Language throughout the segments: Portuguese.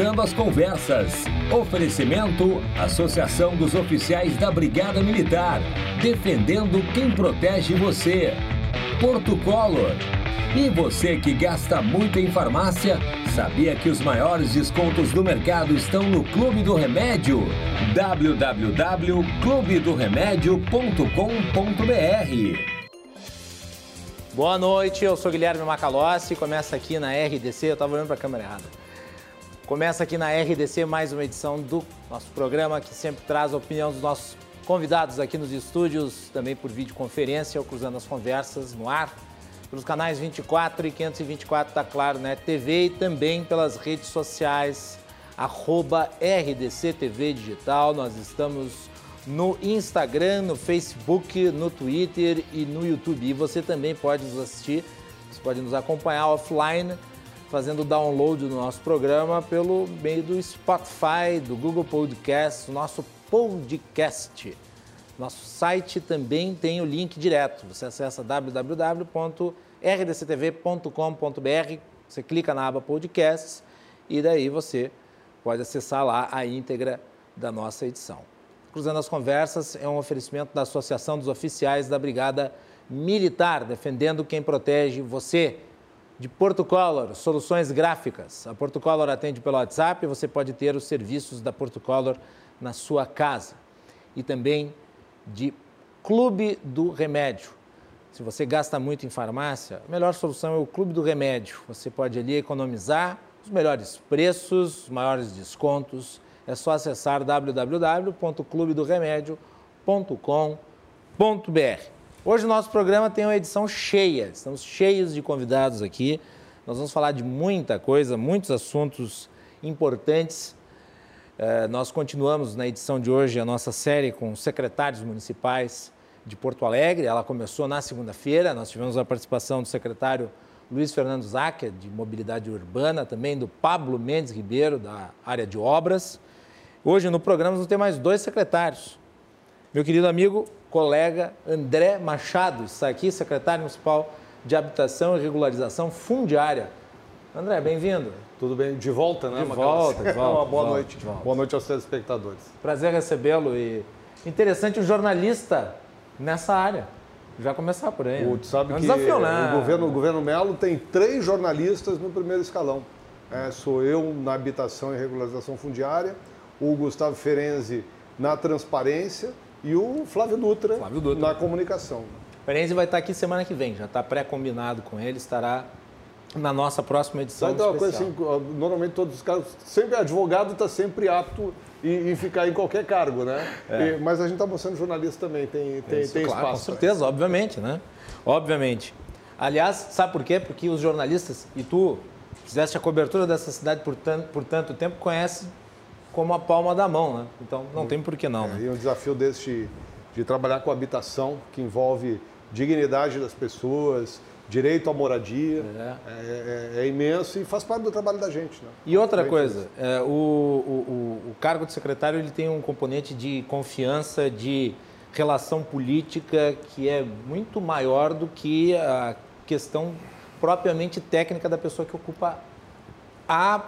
Cruzando as Conversas. Oferecimento: Associação dos Oficiais da Brigada Militar. Defendendo quem protege você. Porto Color. E você que gasta muito em farmácia, sabia que os maiores descontos do mercado estão no Clube do Remédio? www.clubedoremédio.com.br Boa noite, eu sou Guilherme Macalossi, começa aqui na RDC, eu estava olhando para a câmera errada. Começa aqui na RDC mais uma edição do nosso programa que sempre traz a opinião dos nossos convidados aqui nos estúdios, também por videoconferência, ou cruzando as conversas no ar, pelos canais 24 e 524 da Claro Net TV e também pelas redes sociais, arroba RDC TV Digital. Nós estamos no Instagram, no Facebook, no Twitter e no YouTube. E você também pode nos assistir, você pode nos acompanhar offline fazendo download do nosso programa pelo meio do Spotify, do Google Podcast, nosso podcast. Nosso site também tem o link direto. Você acessa www.rdctv.com.br, você clica na aba Podcasts e daí você pode acessar lá a íntegra da nossa edição. Cruzando as Conversas é um oferecimento da Associação dos Oficiais da Brigada Militar, defendendo quem protege você de Porto Color, soluções gráficas. A Porto Color atende pelo WhatsApp, você pode ter os serviços da Porto Color na sua casa. E também de Clube do Remédio. Se você gasta muito em farmácia, a melhor solução é o Clube do Remédio. Você pode ali economizar os melhores preços, os maiores descontos. É só acessar www.clubedoremédio.com.br. Hoje o nosso programa tem uma edição cheia, estamos cheios de convidados aqui. Nós vamos falar de muita coisa, muitos assuntos importantes. É, nós continuamos na edição de hoje a nossa série com secretários municipais de Porto Alegre. Ela começou na segunda-feira. Nós tivemos a participação do secretário Luiz Fernando Záquia, de Mobilidade Urbana, também do Pablo Mendes Ribeiro, da área de obras. Hoje no programa vamos ter mais dois secretários. Meu querido amigo colega André Machado está aqui, secretário municipal de Habitação e Regularização Fundiária. André, bem-vindo. Tudo bem? De volta, né? De volta, de volta. Uma boa de noite. volta. Boa noite aos telespectadores. Prazer recebê-lo e interessante um jornalista nessa área. Já começar por aí. O, né? tu sabe é um que desafio, né? o governo, o governo Melo tem três jornalistas no primeiro escalão. É, sou eu na habitação e regularização fundiária, o Gustavo Ferenzi na transparência e o Flávio Dutra, Flávio Dutra. na comunicação. Ferenzi vai estar aqui semana que vem, já está pré-combinado com ele, estará na nossa próxima edição uma coisa assim, normalmente todos os caras, sempre advogado está sempre apto em, em ficar em qualquer cargo, né? E- mas a gente está mostrando jornalista também, tem, tem, É. Isso, tem claro, espaço. Com certeza, obviamente, né? Obviamente. Aliás, sabe por quê? Porque os jornalistas, e tu fizeste a cobertura dessa cidade por tanto, por tanto tempo, conhece como a palma da mão, né? Então não tem por que não, né? E um desafio desse de, trabalhar com habitação, que envolve dignidade das pessoas, direito à moradia, é, é- é imenso e faz parte do trabalho da gente. Né? E outra coisa, é, o, o, o- o cargo de secretário ele tem um componente de confiança, de relação política que é muito maior do que a questão propriamente técnica da pessoa que ocupa a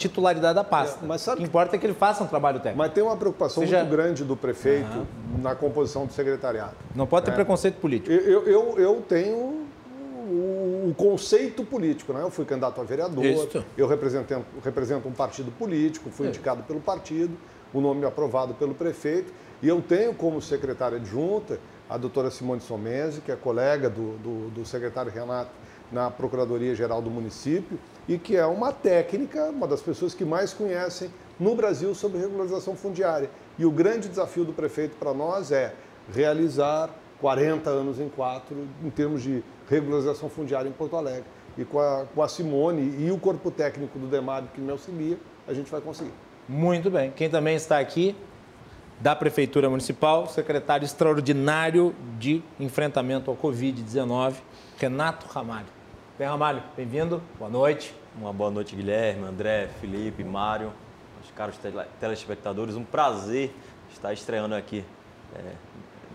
titularidade da pasta. É, mas sabe o que importa é que ele faça um trabalho técnico. Mas tem uma preocupação Seja- muito grande do prefeito na composição do secretariado. Não pode ter É. preconceito político. Eu, eu, eu tenho o, o conceito político, né? Eu fui candidato a vereador, Isso. eu represento, represento um partido político, fui É. indicado pelo partido, o nome aprovado pelo prefeito, e eu tenho como secretária adjunta a doutora Simone Somese, que é colega do, do, do secretário Renato na Procuradoria-Geral do município, e que é uma técnica, uma das pessoas que mais conhecem no Brasil sobre regularização fundiária. E o grande desafio do prefeito para nós é realizar 40 anos em quatro em termos de regularização fundiária em Porto Alegre. E com a, com a Simone e o corpo técnico do DEMAB que me auxilia, a gente vai conseguir. Muito bem. Quem também está aqui da Prefeitura Municipal, secretário extraordinário de enfrentamento ao Covid-19, Renato Ramalho. Bem, Ramalho, bem-vindo, boa noite. Uma boa noite, Guilherme, André, Felipe, Mário, os caros tele- telespectadores. Um prazer estar estreando aqui é,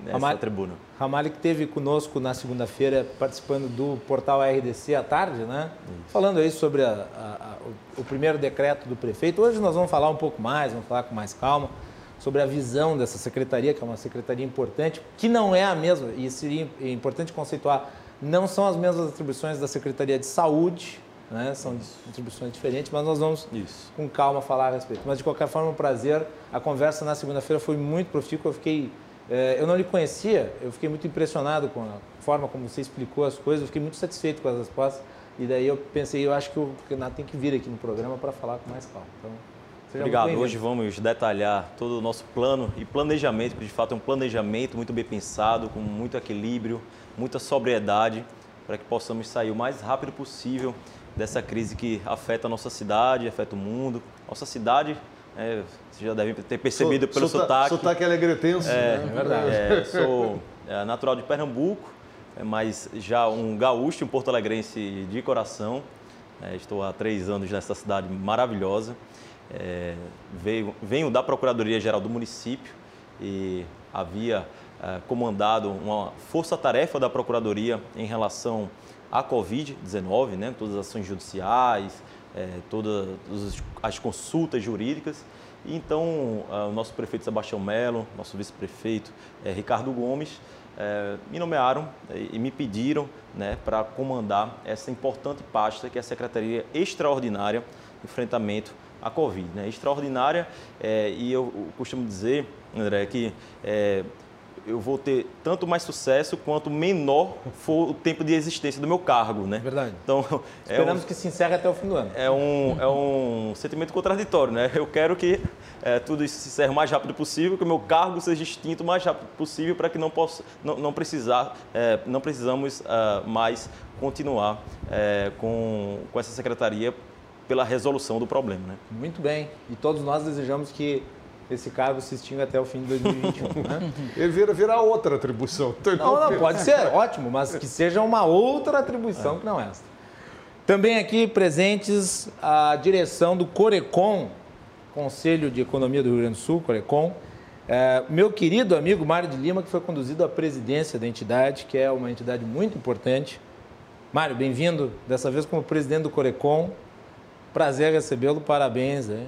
nessa Ramalho, tribuna. Ramalho que esteve conosco na segunda-feira participando do portal RDC à tarde, né? Isso. Falando aí sobre a, a, a, o, o primeiro decreto do prefeito. Hoje nós vamos falar um pouco mais, vamos falar com mais calma sobre a visão dessa secretaria, que é uma secretaria importante, que não é a mesma, e seria importante conceituar, não são as mesmas atribuições da Secretaria de Saúde, né? são atribuições diferentes, mas nós vamos Isso. com calma falar a respeito. Mas de qualquer forma, um prazer. A conversa na segunda-feira foi muito profícua, eu fiquei. Eh, eu não lhe conhecia, eu fiquei muito impressionado com a forma como você explicou as coisas, eu fiquei muito satisfeito com as respostas. E daí eu pensei, eu acho que o Renato tem que vir aqui no programa para falar com mais calma. Então, Obrigado. Hoje vamos detalhar todo o nosso plano e planejamento, que de fato é um planejamento muito bem pensado, com muito equilíbrio, muita sobriedade, para que possamos sair o mais rápido possível dessa crise que afeta a nossa cidade, afeta o mundo. Nossa cidade, é, vocês já devem ter percebido pelo Sota, sotaque. Sotaque alegretense, é, né? é verdade. É, sou é, natural de Pernambuco, é, mas já um gaúcho, um porto-alegrense de coração. É, estou há três anos nessa cidade maravilhosa. É, veio, venho da Procuradoria-Geral do município e havia é, comandado uma força-tarefa da Procuradoria em relação à Covid-19, né, todas as ações judiciais, é, todas as consultas jurídicas. E então, é, o nosso prefeito Sebastião Melo, nosso vice-prefeito é, Ricardo Gomes, é, me nomearam e me pediram né, para comandar essa importante pasta que é a Secretaria Extraordinária de Enfrentamento a Covid. Né? Extraordinária, e eu, costumo dizer, André, que eu vou ter tanto mais sucesso quanto menor for o tempo de existência do meu cargo, né? Verdade. Então, é Esperamos um, que se encerre até o fim do ano. É um, é um sentimento contraditório, né? Eu quero que é, tudo isso se encerre o mais rápido possível, que o meu cargo seja extinto o mais rápido possível para que não, possa, não, não, precisar, é, não precisamos uh, mais continuar é, com, com essa secretaria pela resolução do problema. Né? Muito bem. E todos nós desejamos que esse cargo se extinga até o fim de 2021. né? Ele vira, vira outra atribuição. Não, não, pode ser, ótimo, mas que seja uma outra atribuição é. que não esta. Também aqui presentes a direção do Corecon, Conselho de Economia do Rio Grande do Sul, Corecon. É, meu querido amigo Mário de Lima, que foi conduzido à presidência da entidade, que é uma entidade muito importante. Mário, bem-vindo, dessa vez como presidente do Corecon. Prazer recebê-lo, parabéns. Hein?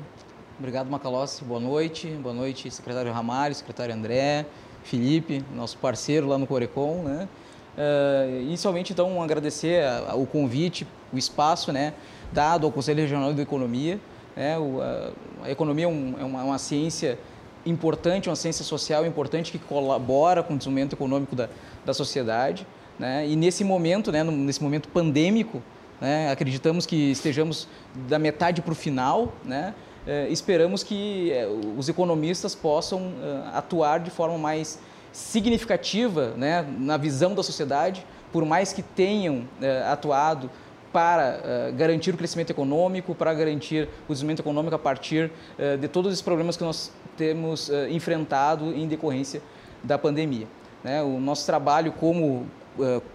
Obrigado, Macalossi. Boa noite. Boa noite, secretário Ramalho, secretário André, Felipe, nosso parceiro lá no Corecon. Né? Uh, inicialmente, então, agradecer a, a, o convite, o espaço né, dado ao Conselho Regional de Economia. Né? O, a, a, economia é, um, é uma, uma, ciência importante, uma ciência social importante que colabora com o desenvolvimento econômico da, da sociedade. Né? E nesse momento, né, nesse momento pandêmico, né? Acreditamos que estejamos da metade para o final. Né? É, esperamos que é, os economistas possam é, atuar de forma mais significativa né? na visão da sociedade, por mais que tenham atuado para garantir o crescimento econômico, para garantir o desenvolvimento econômico a partir de todos os problemas que nós temos enfrentado em decorrência da pandemia. Né? O nosso trabalho como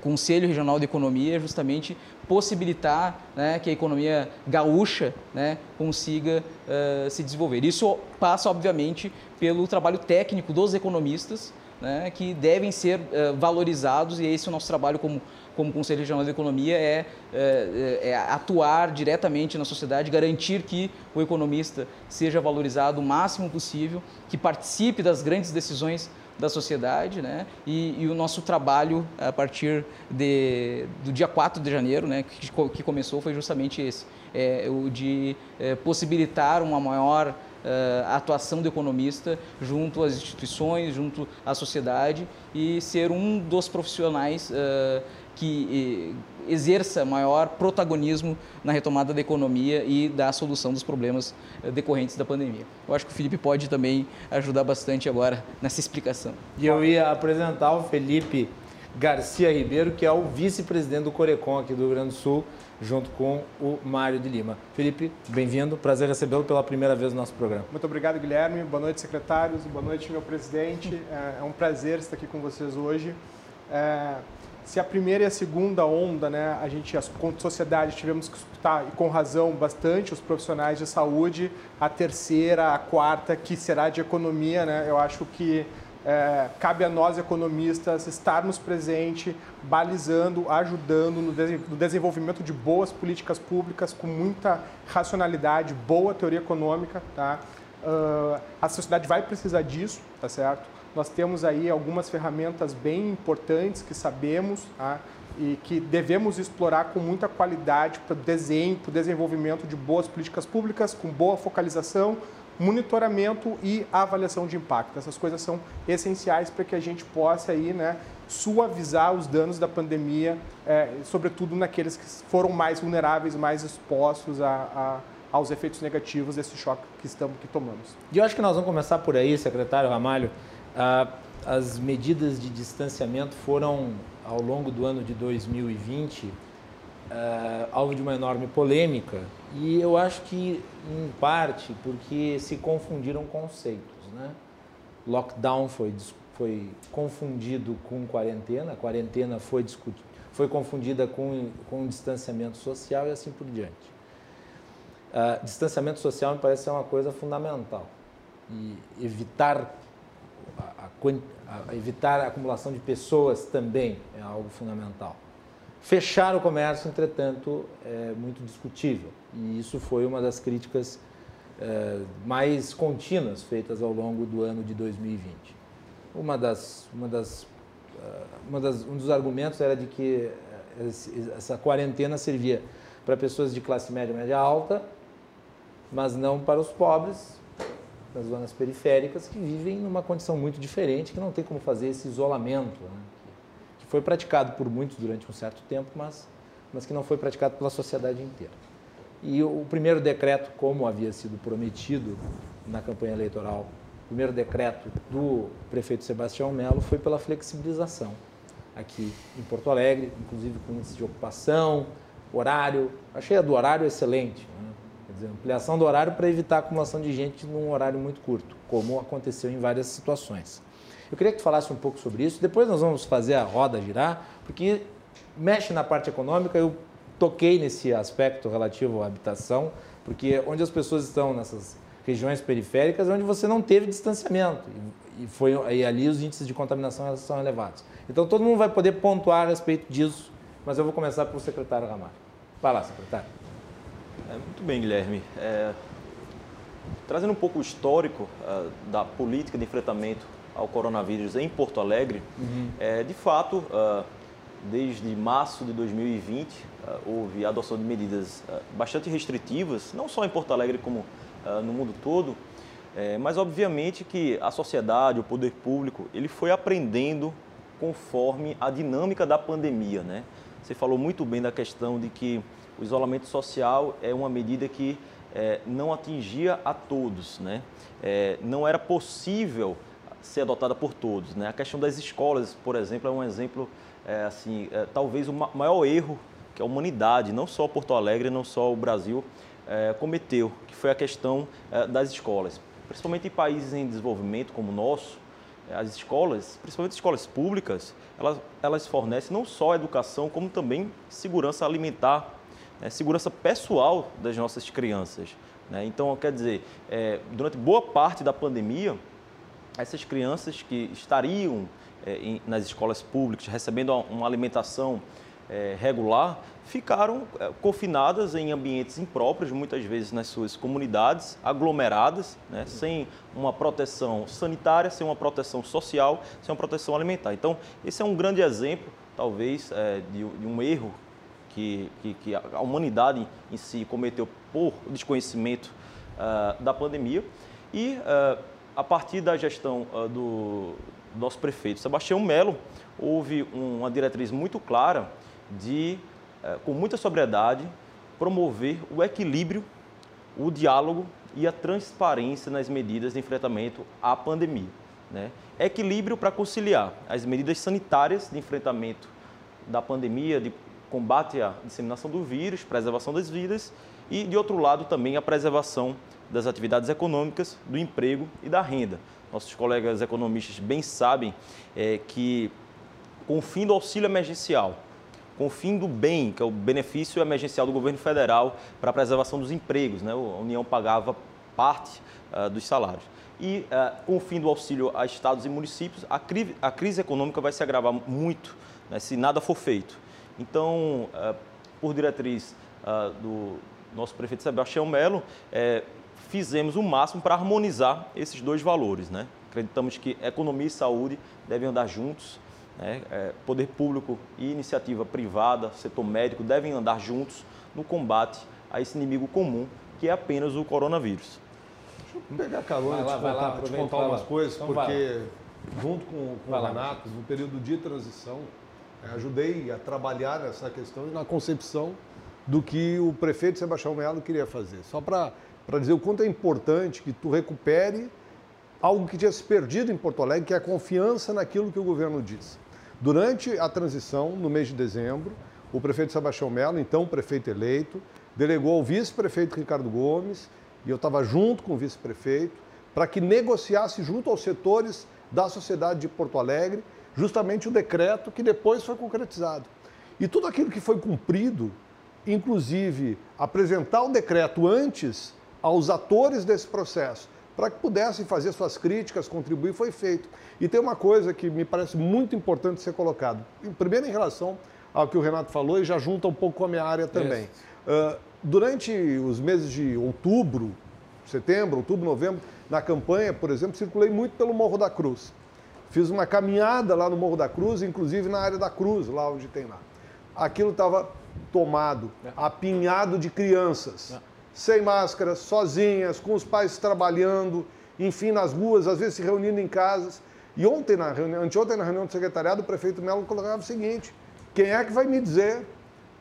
Conselho Regional de Economia é justamente possibilitar né, que a economia gaúcha né, consiga uh, se desenvolver. Isso passa, obviamente, pelo trabalho técnico dos economistas, né, que devem ser uh, valorizados, e esse é o nosso trabalho como, como Conselho Regional de Economia, é, é, é, atuar diretamente na sociedade, garantir que o economista seja valorizado o máximo possível, que participe das grandes decisões da sociedade, né? E, e, o nosso trabalho a partir de, do dia 4 de janeiro, né, que, que começou, foi justamente esse, é, o de é, possibilitar uma maior Uh, atuação do economista junto às instituições, junto à sociedade e ser um dos profissionais uh, que exerça maior protagonismo na retomada da economia e da solução dos problemas eh, decorrentes da pandemia. Eu acho que o Felipe pode também ajudar bastante agora nessa explicação. E eu ia apresentar o Felipe Garcia Ribeiro, que é o vice-presidente do Corecon aqui do Rio Grande do Sul, junto com o Mário de Lima. Felipe, bem-vindo, prazer recebê-lo pela primeira vez no nosso programa. Muito obrigado, Guilherme. Boa noite, secretários. Boa noite, meu presidente. É, é um prazer estar aqui com vocês hoje. É se a primeira e a segunda onda, né, a gente, como sociedade, tivemos que escutar, e com razão, bastante os profissionais de saúde, a terceira, a quarta, que será de economia, né, eu acho que é, cabe a nós, economistas, estarmos presentes, balizando, ajudando no, de, no, desenvolvimento de boas políticas públicas com muita racionalidade, boa teoria econômica. Tá? Uh, a sociedade vai precisar disso, tá certo? Nós temos aí algumas ferramentas bem importantes que sabemos tá? e que devemos explorar com muita qualidade para o desenho, para o desenvolvimento de boas políticas públicas, com boa focalização, monitoramento e avaliação de impacto. Essas coisas são essenciais para que a gente possa aí, né, suavizar os danos da pandemia, é, sobretudo naqueles que foram mais vulneráveis, mais expostos a, a, aos efeitos negativos desse choque que estamos que tomamos. E eu acho que nós vamos começar por aí, secretário Ramalho. Ah, as medidas de distanciamento foram, ao longo do ano de 2020, uh, alvo de uma enorme polêmica e eu acho que, em parte, porque se confundiram conceitos. Né? Lockdown foi, foi confundido com quarentena, quarentena foi, foi confundida com, com distanciamento social e assim por diante. Uh, distanciamento social me parece ser uma coisa fundamental e evitar evitar a acumulação de pessoas também é algo fundamental. Fechar o comércio, entretanto, é muito discutível. E isso foi uma das críticas é, mais contínuas feitas ao longo do ano de 2020. Uma das, uma das, uh, uma das, um dos argumentos era de que essa quarentena servia para pessoas de classe média média alta, mas não para os pobres das zonas periféricas que vivem numa condição muito diferente, que não tem como fazer esse isolamento. Né? foi praticado por muitos durante um certo tempo, mas, mas que não foi praticado pela sociedade inteira. E o primeiro decreto, como havia sido prometido na campanha eleitoral, o primeiro decreto do prefeito Sebastião Melo foi pela flexibilização aqui em Porto Alegre, inclusive com índice de ocupação, horário. Achei a do horário excelente. Né? Dizer, ampliação do horário para evitar a acumulação de gente num horário muito curto, como aconteceu em várias situações. Eu queria que tu falasse um pouco sobre isso. Depois nós vamos fazer a roda girar, porque mexe na parte econômica. Eu toquei nesse aspecto relativo à habitação, porque onde as pessoas estão nessas regiões periféricas é onde você não teve distanciamento e foi e ali os índices de contaminação são elevados. Então todo mundo vai poder pontuar a respeito disso, mas eu vou começar pelo secretário Ramalho. Vai lá, secretário. É, muito bem, Guilherme. É, trazendo um pouco o histórico uh, da política de enfrentamento ao coronavírus em Porto Alegre, uhum. é, de fato, uh, desde março de 2020, uh, ah, houve a adoção de medidas uh, bastante restritivas, não só em Porto Alegre como no mundo todo, é, mas obviamente que a sociedade, o poder público, ele foi aprendendo conforme a dinâmica da pandemia, né? Você falou muito bem da questão de que o isolamento social é uma medida que é, não atingia a todos, né? É, não era possível ser adotada por todos. Né? A questão das escolas, por exemplo, é um exemplo, é, assim, é, talvez o maior erro que a humanidade, não só Porto Alegre, não só o Brasil, é, cometeu, que foi a questão é, das escolas. Principalmente em países em desenvolvimento como o nosso, as escolas, principalmente escolas públicas, elas, elas fornecem não só educação, como também segurança alimentar, né? segurança pessoal das nossas crianças. Né? Então, quer dizer, é, durante boa parte da pandemia, essas crianças que estariam é, em, nas escolas públicas recebendo uma alimentação é, regular ficaram é, confinadas em ambientes impróprios, muitas vezes nas suas comunidades, aglomeradas, né, sem uma proteção sanitária, sem uma proteção social, sem uma proteção alimentar. Então, esse é um grande exemplo, talvez, de, de um erro que, que, que, a humanidade em si cometeu por desconhecimento uh, da pandemia. E uh, a partir da gestão uh, do nosso prefeito Sebastião Melo, houve uma diretriz muito clara de, com muita sobriedade, promover o equilíbrio, o diálogo e a transparência nas medidas de enfrentamento à pandemia. Né? Equilíbrio para conciliar as medidas sanitárias de enfrentamento da pandemia, de combate à disseminação do vírus, preservação das vidas e, de outro lado, também a preservação das atividades econômicas, do emprego e da renda. Nossos colegas economistas bem sabem é, que, com o fim do auxílio emergencial, com o fim do bem, que é o benefício emergencial do governo federal para a preservação dos empregos, né? a União pagava parte uh, dos salários. E uh, com o fim do auxílio a estados e municípios, a, cri a crise econômica vai se agravar muito né, se nada for feito. Então, uh, por diretriz uh, do nosso prefeito Sebastião Melo, é, fizemos o máximo para harmonizar esses dois valores. Né? Acreditamos que economia e saúde devem andar juntos, né? é, poder público e iniciativa privada, setor médico, devem andar juntos no combate a esse inimigo comum que é apenas o coronavírus. Deixa eu pegar carona e te contar, lá, te contar umas coisas, então porque junto com, com o Renato, no período de transição, ajudei a trabalhar nessa questão e na concepção do que o prefeito Sebastião Melo queria fazer. Só para dizer o quanto é importante que tu recupere algo que tinha se perdido em Porto Alegre, que é a confiança naquilo que o governo diz. Durante a transição, no mês de dezembro, o prefeito Sebastião Melo, então prefeito eleito, delegou ao vice-prefeito Ricardo Gomes, e eu estava junto com o vice-prefeito, para que negociasse junto aos setores da sociedade de Porto Alegre justamente o decreto que depois foi concretizado. E tudo aquilo que foi cumprido, inclusive apresentar o decreto antes aos atores desse processo, para que pudessem fazer suas críticas, contribuir, foi feito. E tem uma coisa que me parece muito importante ser colocado. Primeiro, em relação ao que o Renato falou, e já junta um pouco com a minha área também. Uh, durante os meses de outubro, setembro, outubro, novembro, na campanha, por exemplo, circulei muito pelo Morro da Cruz. Fiz uma caminhada lá no Morro da Cruz, inclusive na área da Cruz, lá onde tem lá. Aquilo estava tomado, é. apinhado de crianças, é. sem máscara, sozinhas, com os pais trabalhando, enfim, nas ruas, às vezes se reunindo em casas. E ontem, na reunião, anteontem, na reunião do secretariado, o prefeito Melo colocava o seguinte: quem é que vai me dizer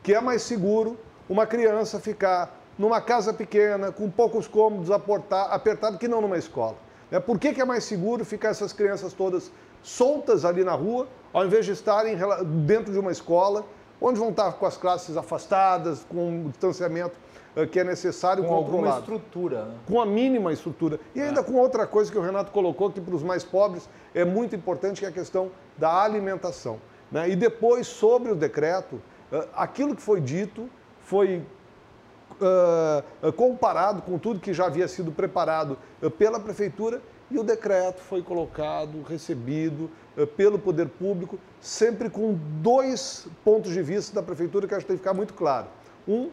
que é mais seguro uma criança ficar numa casa pequena, com poucos cômodos, apertado, que não numa escola? É, por que, que é mais seguro ficar essas crianças todas soltas ali na rua, ao invés de estarem dentro de uma escola, onde vão estar com as classes afastadas, com o distanciamento eh, que é necessário com controlado. alguma estrutura. Né? Com a mínima estrutura. E ainda é. com outra coisa que o Renato colocou, que para os mais pobres é muito importante, que é a questão da alimentação. Né? E depois, sobre o decreto, eh, aquilo que foi dito foi uh, comparado com tudo que já havia sido preparado uh, pela Prefeitura e o decreto foi colocado, recebido pelo Poder Público, sempre com dois pontos de vista da Prefeitura que acho que tem que ficar muito claro. Um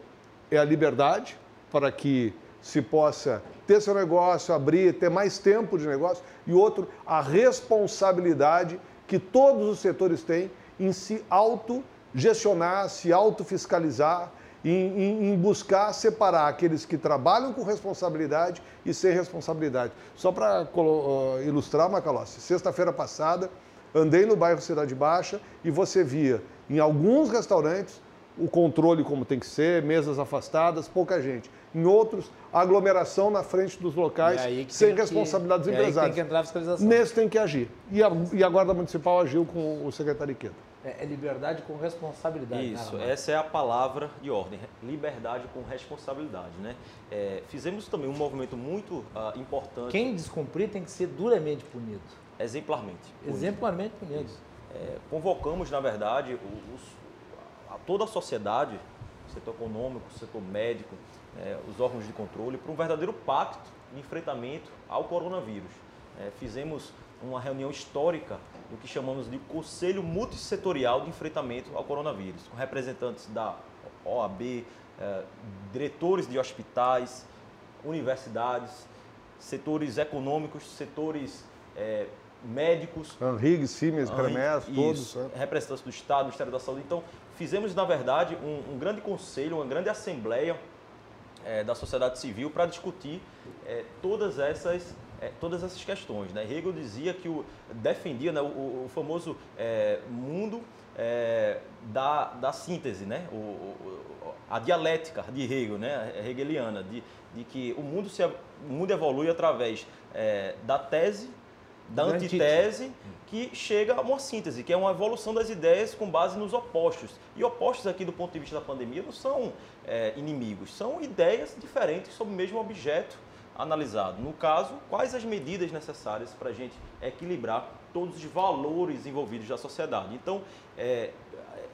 é a liberdade, para que se possa ter seu negócio, abrir, ter mais tempo de negócio, e outro, a responsabilidade que todos os setores têm em se autogestionar, se autofiscalizar, em, em, buscar separar aqueles que trabalham com responsabilidade e sem responsabilidade. Só para uh, ilustrar, Macalossi, sexta-feira passada andei no bairro Cidade Baixa e você via em alguns restaurantes o controle como tem que ser, mesas afastadas, pouca gente. Em outros, aglomeração na frente dos locais, sem responsabilidade dos empresários. tem que entrar a fiscalização. Nesse tem que agir. E a, e a Guarda Municipal agiu com o secretário Iqueta. É, é, liberdade com responsabilidade. Né, Isso, essa é a palavra de ordem, liberdade com responsabilidade. Né? É, fizemos também um movimento muito uh, importante. Quem descumprir tem que ser duramente punido. Exemplarmente. Punido. Exemplarmente punido. É, convocamos, na verdade, os, toda a sociedade, setor econômico, setor médico, é, os órgãos de controle, para um verdadeiro pacto de enfrentamento ao coronavírus. É, fizemos uma reunião histórica do que chamamos de Conselho Multissetorial de Enfrentamento ao Coronavírus, com representantes da OAB, eh, diretores de hospitais, universidades, setores econômicos, setores eh, médicos. Henrique, Siemens, Cremés, todos. Né? Representantes do Estado, do Ministério da Saúde. Então, fizemos, na verdade, um, um grande conselho, uma grande assembleia eh, da sociedade civil para discutir eh, todas essas é, todas essas questões. Né? Hegel dizia que o, defendia né, o, o famoso é, mundo é, da, da síntese, né? O, o, a dialética de Hegel, né? hegeliana, de, de que o mundo, se, o mundo evolui através é, da tese, da antítese, que chega a uma síntese, que é uma evolução das ideias com base nos opostos. E opostos aqui do ponto de vista da pandemia não são é, inimigos, são ideias diferentes sobre o mesmo objeto analisado. No caso, quais as medidas necessárias para a gente equilibrar todos os valores envolvidos da sociedade. Então, é,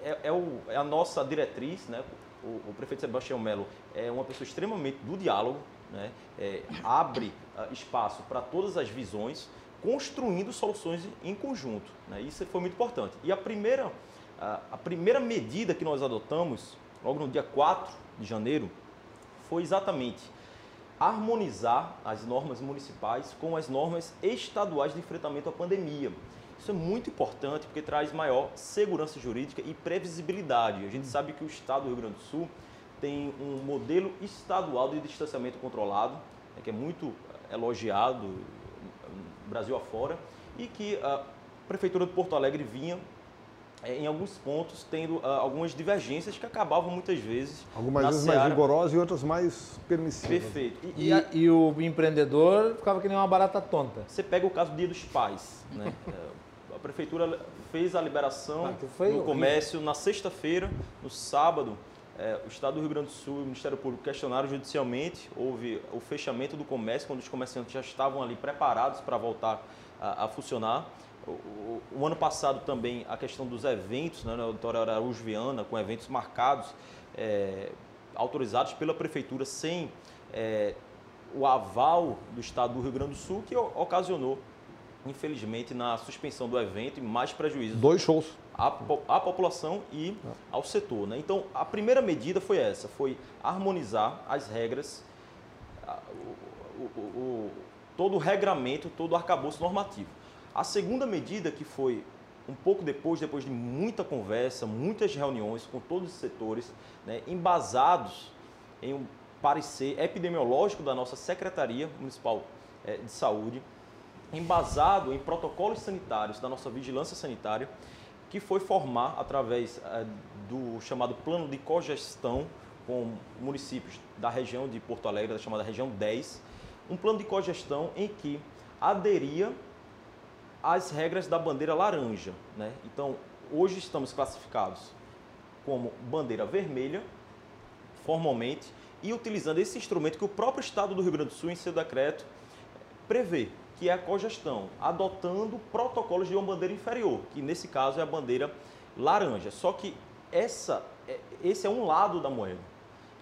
é, é, o, é a nossa diretriz, né? o, o prefeito Sebastião Melo é uma pessoa extremamente do diálogo, né? É, abre uh, espaço para todas as visões, construindo soluções em conjunto. Né? Isso foi muito importante. E a primeira, a primeira medida que nós adotamos, logo no dia 4 de janeiro, foi exatamente harmonizar as normas municipais com as normas estaduais de enfrentamento à pandemia. Isso é muito importante porque traz maior segurança jurídica e previsibilidade. A gente sabe que o Estado do Rio Grande do Sul tem um modelo estadual de distanciamento controlado, né, que é muito elogiado Brasil afora, e que a Prefeitura de Porto Alegre vinha é, em alguns pontos, tendo uh, algumas divergências que acabavam muitas vezes. Algumas vezes seara... mais rigorosas e outras mais permissivas. Perfeito. E, e, a... e, o empreendedor ficava que nem uma barata tonta. Você pega o caso do Dia dos Pais. Né? É, a prefeitura fez a liberação ah, no comércio na sexta-feira, no sábado. É, o Estado do Rio Grande do Sul e o Ministério Público questionaram judicialmente, houve o fechamento do comércio, quando os comerciantes já estavam ali preparados para voltar a, a funcionar. O, o, ano passado também a questão dos eventos, né, na Auditório Araújo Viana, com eventos marcados, é, autorizados pela Prefeitura sem é, o aval do Estado do Rio Grande do Sul, que ocasionou, infelizmente, na suspensão do evento e mais prejuízos. Dois shows. À, à população e ao setor. Né? Então, a primeira medida foi essa, foi harmonizar as regras, o, o, todo o regramento, todo o arcabouço normativo. A segunda medida, que foi um pouco depois, depois de muita conversa, muitas reuniões com todos os setores, né, embasados em um parecer epidemiológico da nossa Secretaria Municipal é, de Saúde, embasado em protocolos sanitários da nossa vigilância sanitária, que foi formar através é, do chamado plano de cogestão com municípios da região de Porto Alegre, da chamada região 10, um plano de cogestão em que aderia as regras da bandeira laranja. Né? Então, hoje estamos classificados como bandeira vermelha, formalmente, e utilizando esse instrumento que o próprio Estado do Rio Grande do Sul, em seu decreto, prevê, que é a cogestão, adotando protocolos de uma bandeira inferior, que nesse caso é a bandeira laranja. Só que essa, é, esse é um lado da moeda,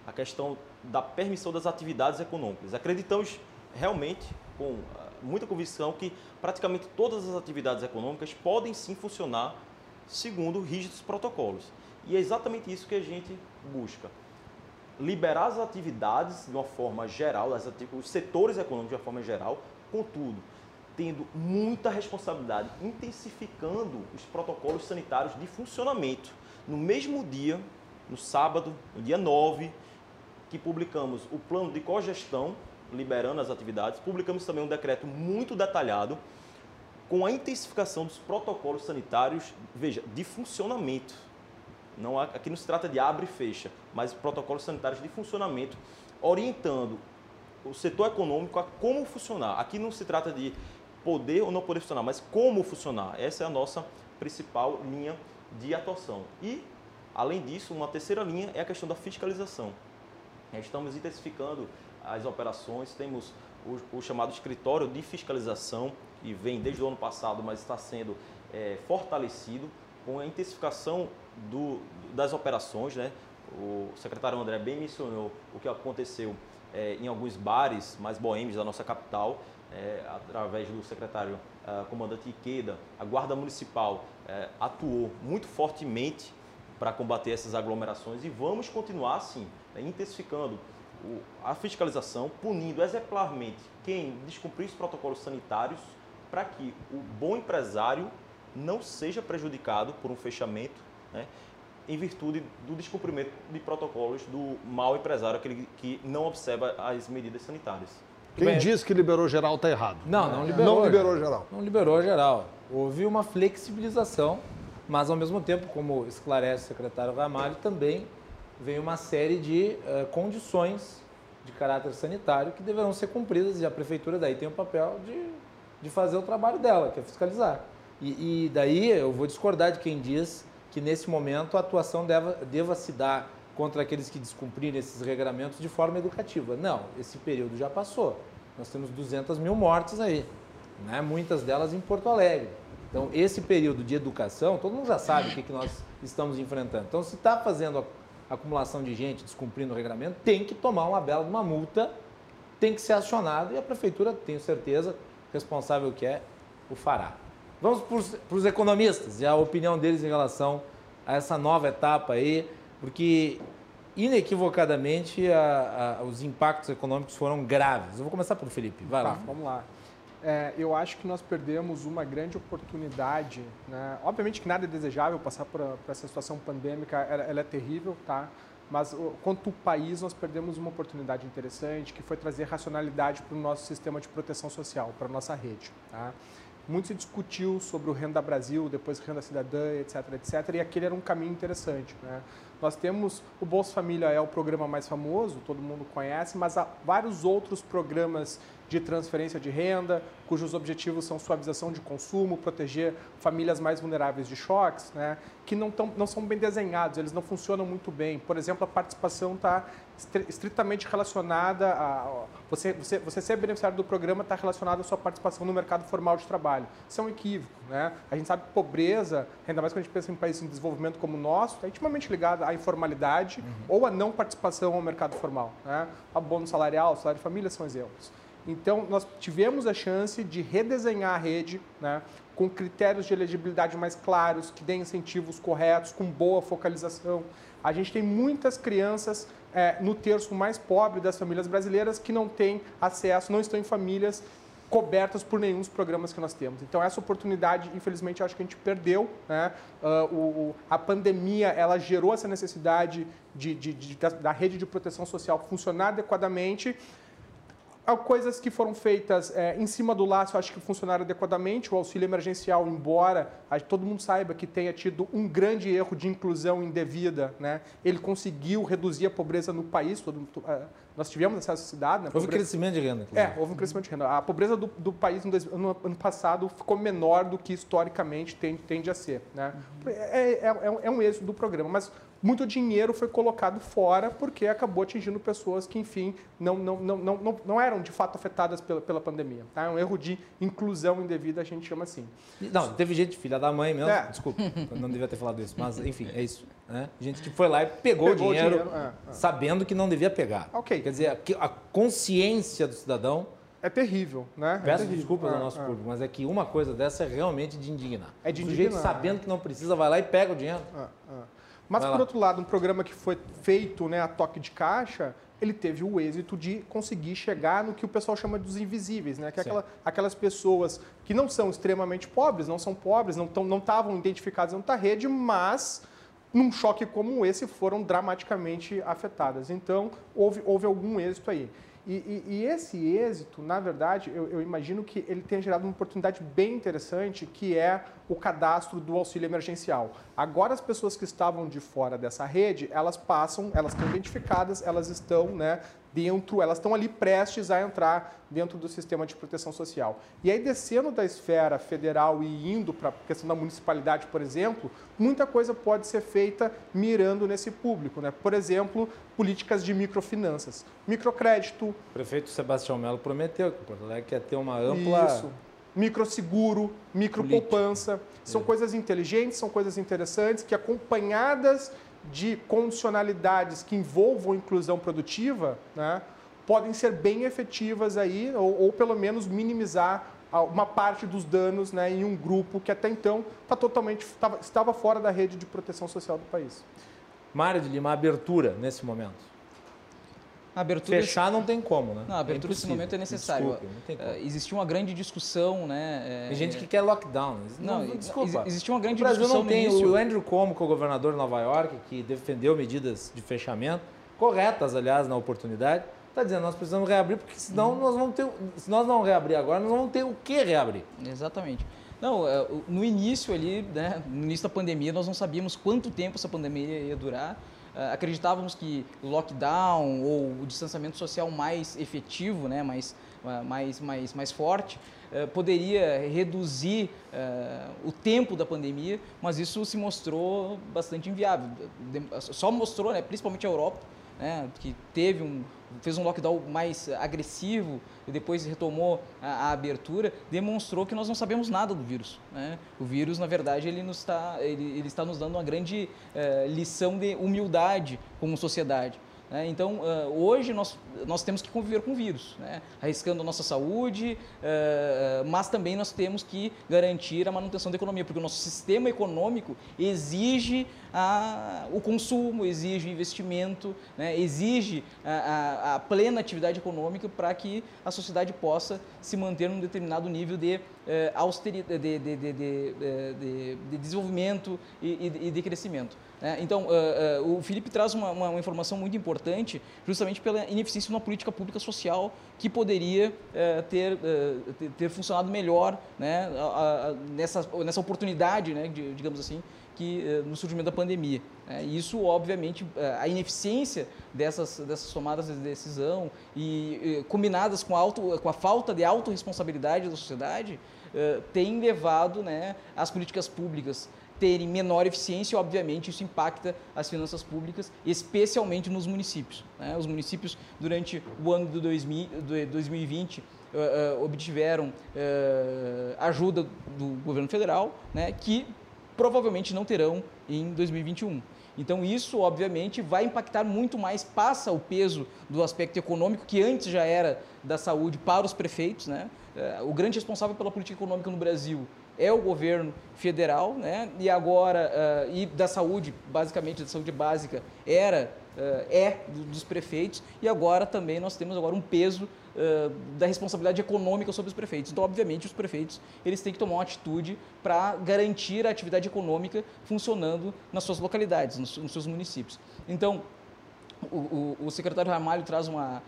a questão da permissão das atividades econômicas. Acreditamos realmente, com muita convicção que praticamente todas as atividades econômicas podem sim funcionar segundo rígidos protocolos. E é exatamente isso que a gente busca. Liberar as atividades de uma forma geral, os setores econômicos de uma forma geral, contudo, tendo muita responsabilidade, intensificando os protocolos sanitários de funcionamento. No mesmo dia, no sábado, no dia 9, que publicamos o plano de cogestão liberando as atividades, publicamos também um decreto muito detalhado com a intensificação dos protocolos sanitários, veja, de funcionamento. Não aqui não se trata de abre e fecha, mas protocolos sanitários de funcionamento, orientando o setor econômico a como funcionar. Aqui não se trata de poder ou não poder funcionar, mas como funcionar. Essa é a nossa principal linha de atuação. E, além disso, uma terceira linha é a questão da fiscalização. Estamos intensificando as operações, temos o, o, chamado escritório de fiscalização, que vem desde o ano passado, mas está sendo é, fortalecido com a intensificação do, das operações. Né? O secretário André bem mencionou o que aconteceu é, em alguns bares mais boêmios da nossa capital, é, através do secretário uh, comandante Iqueda, a Guarda Municipal é, atuou muito fortemente para combater essas aglomerações e vamos continuar assim, né, intensificando a fiscalização, punindo exemplarmente quem descumprir os protocolos sanitários para que o bom empresário não seja prejudicado por um fechamento, né, em virtude do descumprimento de protocolos do mau empresário, aquele que não observa as medidas sanitárias. Quem Bem, diz que liberou geral está errado. Não, não liberou. Não liberou geral. Não liberou geral. Houve uma flexibilização, mas ao mesmo tempo, como esclarece o secretário Ramalho, também vem uma série de uh, condições de caráter sanitário que deverão ser cumpridas e a prefeitura daí tem o papel de, de fazer o trabalho dela, que é fiscalizar. E, e daí eu vou discordar de quem diz que nesse momento a atuação deva, deva se dar contra aqueles que descumprirem esses regramentos de forma educativa. Não, esse período já passou. Nós temos 200 mil mortes aí, né? muitas delas em Porto Alegre. Então, esse período de educação, todo mundo já sabe o que, que nós estamos enfrentando. Então, se está fazendo acumulação de gente descumprindo o regulamento, tem que tomar uma bela uma multa, tem que ser acionado e a prefeitura, tenho certeza, responsável que é, o fará. Vamos para os economistas e a opinião deles em relação a essa nova etapa aí, porque inequivocadamente a, a, os impactos econômicos foram graves. Eu vou começar pelo Felipe, vai tá, lá. Vamos lá. É, eu acho que nós perdemos uma grande oportunidade. Né? Obviamente que nada é desejável passar por, por essa situação pandêmica, ela, ela, é terrível, tá? Mas quanto país, nós perdemos uma oportunidade interessante, que foi trazer racionalidade para o nosso sistema de proteção social, para a nossa rede. Tá? Muito se discutiu sobre o Renda Brasil, depois Renda Cidadã, etc, etc, e aquele era um caminho interessante. Né? Nós temos o Bolsa Família é o programa mais famoso, todo mundo conhece, mas há vários outros programas de transferência de renda, cujos objetivos são suavização de consumo, proteger famílias mais vulneráveis de choques, né, que não, tão, não são bem desenhados, eles não funcionam muito bem. Por exemplo, a participação está estritamente relacionada a. Você, você, você ser beneficiário do programa está relacionado à sua participação no mercado formal de trabalho. Isso é um equívoco. Né? A gente sabe que pobreza, ainda mais quando a gente pensa em países em desenvolvimento como o nosso, é intimamente ligada à informalidade uhum. ou à não participação ao mercado formal. Né? A bônus salarial, salário de família são exemplos. Então, nós tivemos a chance de redesenhar a rede né, com critérios de elegibilidade mais claros, que deem incentivos corretos, com boa focalização. A gente tem muitas crianças é, no terço mais pobre das famílias brasileiras que não têm acesso, não estão em famílias cobertas por nenhum dos programas que nós temos. Então essa oportunidade, infelizmente, acho que a gente perdeu. Né? Uh, o, a pandemia ela gerou essa necessidade de, de, de, da, da rede de proteção social funcionar adequadamente coisas que foram feitas é, em cima do laço, acho que funcionaram adequadamente. O auxílio emergencial, embora todo mundo saiba que tenha tido um grande erro de inclusão indevida, né? ele conseguiu reduzir a pobreza no país. Todo, é, nós tivemos essa necessidade. Né? Houve pobreza... crescimento de renda. Inclusive. É, houve um crescimento de renda. A pobreza do, do país no, no, ano passado ficou menor do que historicamente tende, tende a ser. Né? Uhum. É, é, é, é um êxito do programa, mas muito dinheiro foi colocado fora porque acabou atingindo pessoas que, enfim, não, não, não, não, não eram de fato afetadas pela, pela pandemia. Tá? É um erro de inclusão indevida, a gente chama assim. Não, teve gente, filha da mãe mesmo, é. desculpa, não devia ter falado isso, mas enfim, é isso. Né? Gente que foi lá e pegou, pegou o dinheiro, dinheiro é, é. sabendo que não devia pegar. Ok. Quer dizer, a, consciência do cidadão é terrível, né? Peço é desculpas ao nosso é. público, mas é que uma coisa dessa é realmente de indignar. É de indignar. O sujeito sabendo que não precisa, vai lá e pega o dinheiro. Mas, por outro lado, um programa que foi feito né, a toque de caixa, ele teve o êxito de conseguir chegar no que o pessoal chama dos invisíveis, né? Que é aquela, aquelas pessoas que não são extremamente pobres, não são pobres, não estavam não identificadas na rede, mas num choque como esse foram dramaticamente afetadas. Então, houve, houve algum êxito aí. E, e, e, esse êxito, na verdade, eu, eu, imagino que ele tenha gerado uma oportunidade bem interessante, que é o cadastro do auxílio emergencial. Agora, as pessoas que estavam de fora dessa rede, elas passam, elas estão identificadas, elas estão né, dentro, elas estão ali prestes a entrar dentro do sistema de proteção social. E aí, descendo da esfera federal e indo para a questão da municipalidade, por exemplo, muita coisa pode ser feita mirando nesse público. Né? Por exemplo, políticas de microfinanças. Microcrédito. O prefeito Sebastião Melo prometeu que o Porto Alegre quer ter uma ampla. Isso. Microseguro, micropoupança. São é. coisas inteligentes, são coisas interessantes que, acompanhadas de condicionalidades que envolvam inclusão produtiva, né, podem ser bem efetivas aí, ou, ou pelo menos minimizar uma parte dos danos né, em um grupo que até então tá totalmente, tava, estava fora da rede de proteção social do país. Mário de Lima, abertura nesse momento. Abertura Fechar não tem como, né? Não, a abertura é nesse momento é necessário. Como. Uh, existiu uma grande discussão, né? É... Tem gente que quer lockdown. Não, não desculpa. Existiu uma grande o Brasil discussão não tem o Andrew Cuomo, que é o governador de Nova York, que defendeu medidas de fechamento, corretas, aliás, na oportunidade. Está dizendo, nós precisamos reabrir, porque senão hum. nós vamos ter. Se nós não reabrir agora, nós vamos ter o que reabrir. Exatamente. Não, é, no início ali, né, no início da pandemia, nós não sabíamos quanto tempo essa pandemia ia durar. Uh, acreditávamos que o lockdown ou o distanciamento social mais efetivo, né, mais, uh, mais, mais, mais forte, uh, poderia reduzir o tempo da pandemia, mas isso se mostrou bastante inviável. Só mostrou, né, principalmente a Europa, né, que teve um, fez um lockdown mais agressivo e depois retomou a, a, abertura, demonstrou que nós não sabemos nada do vírus. Né? O vírus, na verdade, ele, nos está, ele, ele está nos dando uma grande eh, lição de humildade como sociedade. Né? Então, uh, hoje nós, nós temos que conviver com o vírus, né? arriscando a nossa saúde, uh, mas também nós temos que garantir a manutenção da economia, porque o nosso sistema econômico exige a, o consumo, exige o investimento, né? exige a, a, a, plena atividade econômica para que a sociedade possa se manter num determinado nível de, austeridade, de, de, de, de desenvolvimento e, e de crescimento. Né? Então, uh, uh, o Felipe traz uma, uma, uma, informação muito importante, justamente pela ineficiência de uma política pública social que poderia uh, ter, ter, ter, funcionado melhor né? A, a, nessa, nessa oportunidade, né? De, digamos assim, que no surgimento da pandemia. Né? Isso, obviamente, a ineficiência dessas, dessas tomadas de decisão e combinadas com a, auto, com a falta de autorresponsabilidade da sociedade, tem levado né, as políticas públicas terem menor eficiência obviamente, isso impacta as finanças públicas, especialmente nos municípios. Né? Os municípios, durante o ano de 2020, uh, uh, obtiveram uh, ajuda do governo federal, né, que provavelmente não terão em 2021. Então, isso, obviamente, vai impactar muito mais, passa o peso do aspecto econômico, que antes já era da saúde, para os prefeitos. Né? O grande responsável pela política econômica no Brasil é o governo federal, né? E agora uh, e da saúde, basicamente da saúde básica era uh, é dos prefeitos e agora também nós temos agora um peso uh, da responsabilidade econômica sobre os prefeitos. Então, obviamente, os prefeitos eles têm que tomar uma atitude para garantir a atividade econômica funcionando nas suas localidades, nos, nos seus municípios. Então, o, o, o secretário Ramalho traz uma,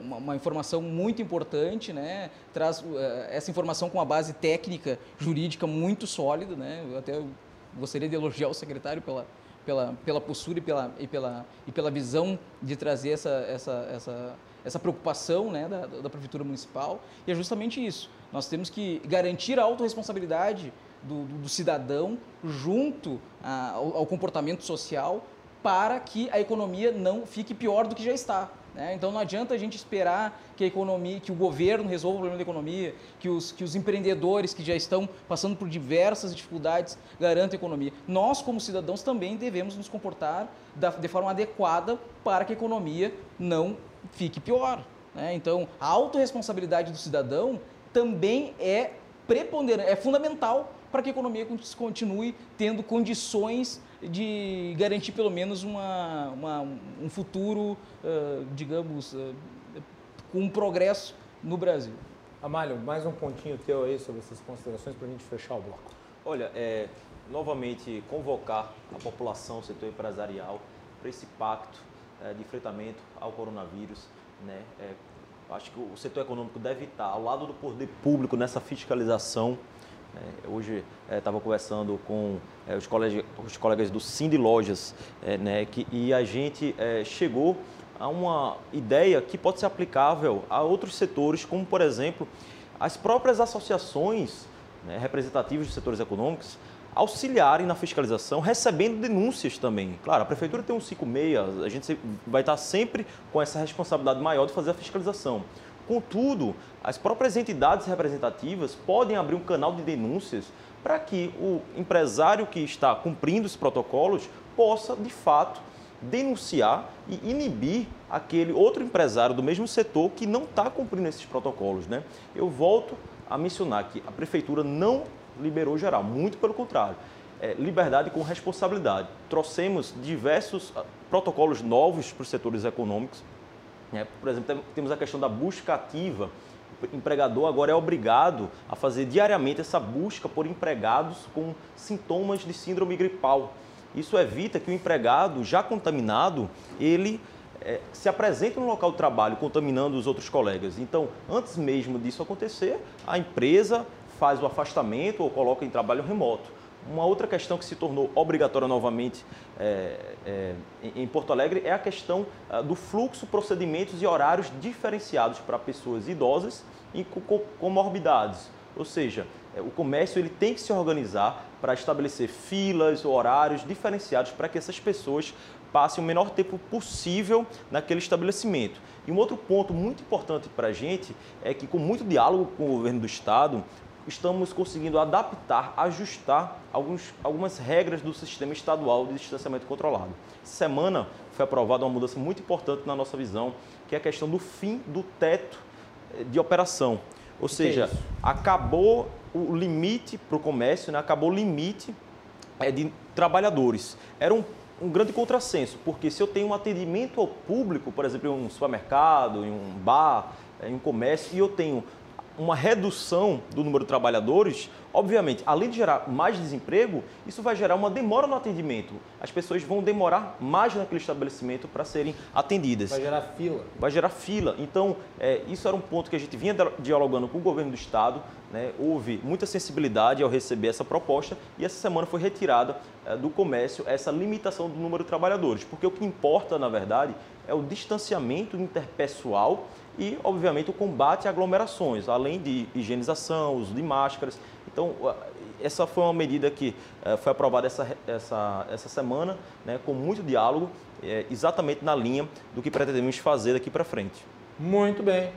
uma, uma, informação muito importante, né? traz uh, essa informação com uma base técnica, jurídica muito sólida. Né? Eu até gostaria de elogiar o secretário pela, pela, pela postura e pela, e, pela, e pela visão de trazer essa, essa, essa, essa preocupação né, da, da Prefeitura Municipal. E é justamente isso. Nós temos que garantir a autorresponsabilidade do, do, do cidadão junto a, ao, ao comportamento social para que a economia não fique pior do que já está. Né? Então não adianta a gente esperar que a economia, que o governo resolva o problema da economia, que os, que os empreendedores que já estão passando por diversas dificuldades garantam a economia. Nós, como cidadãos, também devemos nos comportar da, de forma adequada para que a economia não fique pior. Né? Então, a autorresponsabilidade do cidadão também é preponderante, é fundamental para que a economia continue tendo condições de garantir pelo menos uma, uma um futuro, uh, digamos, uh, com um progresso no Brasil. Amália, mais um pontinho teu aí sobre essas considerações para a gente fechar o bloco. Olha, é, novamente convocar a população, o setor empresarial, para esse pacto é, de enfrentamento ao coronavírus. Né? É, acho que o setor econômico deve estar ao lado do poder público nessa fiscalização hoje estava é, conversando com é, os, colegas, os colegas do Cindy Lojas é, né, que, e a gente é, chegou a uma ideia que pode ser aplicável a outros setores, como por exemplo as próprias associações né, representativas dos setores econômicos auxiliarem na fiscalização, recebendo denúncias também. Claro, a prefeitura tem um 56, a gente vai estar sempre com essa responsabilidade maior de fazer a fiscalização. Contudo, as próprias entidades representativas podem abrir um canal de denúncias para que o empresário que está cumprindo os protocolos possa, de fato, denunciar e inibir aquele outro empresário do mesmo setor que não está cumprindo esses protocolos. Né? Eu volto a mencionar que a prefeitura não liberou geral, muito pelo contrário. É, liberdade com responsabilidade. Trouxemos diversos ah, protocolos novos para os setores econômicos, é, por exemplo, temos a questão da busca ativa. O empregador agora é obrigado a fazer diariamente essa busca por empregados com sintomas de síndrome gripal. Isso evita que o empregado já contaminado, ele é, se apresente no local de trabalho contaminando os outros colegas. Então, antes mesmo disso acontecer, a empresa faz o afastamento ou coloca em trabalho remoto. Uma outra questão que se tornou obrigatória novamente é, é, em Porto Alegre é a questão ah, do fluxo, procedimentos e horários diferenciados para pessoas idosas e com comorbidades. Ou seja, é, o comércio ele tem que se organizar para estabelecer filas, horários diferenciados para que essas pessoas passe o menor tempo possível naquele estabelecimento. E um outro ponto muito importante para a gente é que, com muito diálogo com o governo do Estado, estamos conseguindo adaptar, ajustar alguns, algumas regras do sistema estadual de distanciamento controlado. Semana foi aprovada uma mudança muito importante na nossa visão, que é a questão do fim do teto eh, de operação. Ou seja, é acabou o limite para o comércio, né? acabou o limite é, de trabalhadores. Era um, um grande contrassenso, porque se eu tenho um atendimento ao público, por exemplo, em um supermercado, em um bar, em um comércio, e eu tenho uma redução do número de trabalhadores, obviamente, além de gerar mais desemprego, isso vai gerar uma demora no atendimento. As pessoas vão demorar mais naquele estabelecimento para serem atendidas. Vai gerar fila. Vai gerar fila. Então, é, isso era um ponto que a gente vinha dialogando com o governo do Estado. Né? Houve muita sensibilidade ao receber essa proposta e essa semana foi retirada é, do comércio essa limitação do número de trabalhadores. Porque o que importa, na verdade, é o distanciamento interpessoal e, obviamente, o combate a aglomerações, além de higienização, uso de máscaras. Então, essa foi uma medida que eh, foi aprovada essa, essa, essa semana, né, com muito diálogo, é, exatamente na linha do que pretendemos fazer daqui para frente. Muito bem.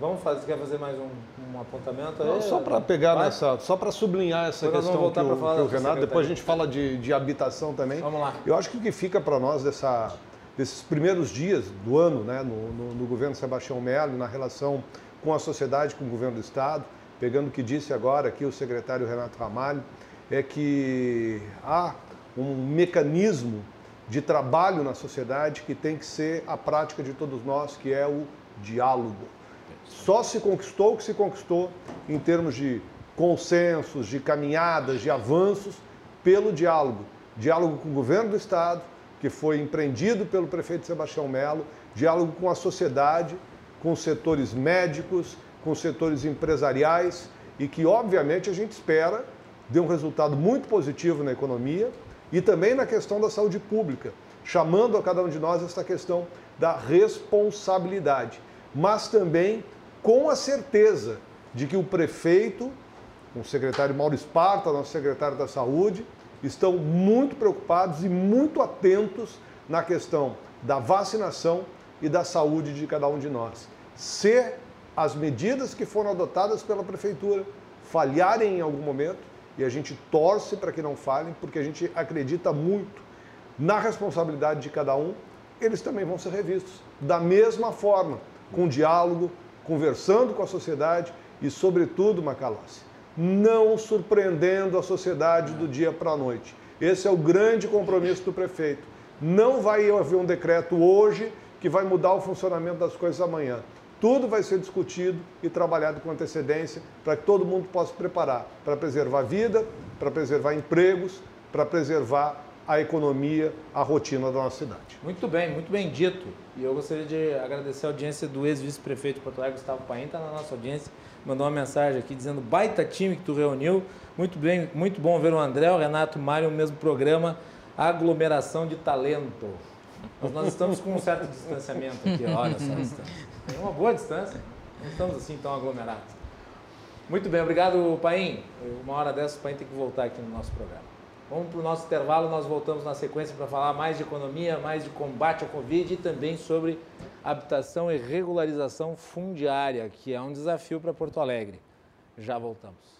Vamos fazer, quer fazer mais um, um apontamento? Não, só para pegar Vai? nessa, só para sublinhar essa depois questão que o, que o Renato, depois a gente fala de, de habitação também. Vamos lá. Eu acho que o que fica para nós dessa, desses primeiros dias do ano, né, no, no, no governo Sebastião Melo, na relação com a sociedade, com o governo do Estado, pegando o que disse agora aqui o secretário Renato Ramalho, é que há um mecanismo de trabalho na sociedade que tem que ser a prática de todos nós, que é o diálogo. Só se conquistou o que se conquistou em termos de consensos, de caminhadas, de avanços, pelo diálogo. Diálogo com o governo do Estado, que foi empreendido pelo prefeito Sebastião Melo, diálogo com a sociedade, com setores médicos, com setores empresariais e que, obviamente, a gente espera dê um resultado muito positivo na economia e também na questão da saúde pública, chamando a cada um de nós esta questão da responsabilidade, mas também com a certeza de que o prefeito, o secretário Mauro Esparta, nosso secretário da Saúde, estão muito preocupados e muito atentos na questão da vacinação e da saúde de cada um de nós. Se as medidas que foram adotadas pela prefeitura falharem em algum momento, e a gente torce para que não falhem, porque a gente acredita muito na responsabilidade de cada um, eles também vão ser revistos. Da mesma forma, com diálogo, conversando com a sociedade e, sobretudo, Macalossi, não surpreendendo a sociedade do dia para a noite. Esse é o grande compromisso do prefeito. Não vai haver um decreto hoje que vai mudar o funcionamento das coisas amanhã. Tudo vai ser discutido e trabalhado com antecedência para que todo mundo possa se preparar para preservar a vida, para preservar empregos, para preservar a economia, a rotina da nossa cidade. Muito bem, muito bem dito. E eu gostaria de agradecer a audiência do ex-vice-prefeito de Porto Alegre, Gustavo Paim, está na nossa audiência mandou uma mensagem aqui dizendo baita time que tu reuniu. Muito bem, muito bom ver o André, o Renato o Mário no mesmo programa. Aglomeração de talento. Mas nós estamos com um certo distanciamento aqui, olha só a distância. Tem uma boa distância. Não estamos assim tão aglomerados. Muito bem, obrigado, Paim. Uma hora dessa o Paim tem que voltar aqui no nosso programa. Vamos para o nosso intervalo, nós voltamos na sequência para falar mais de economia, mais de combate ao Covid e também sobre habitação e regularização fundiária, que é um desafio para Porto Alegre. Já voltamos.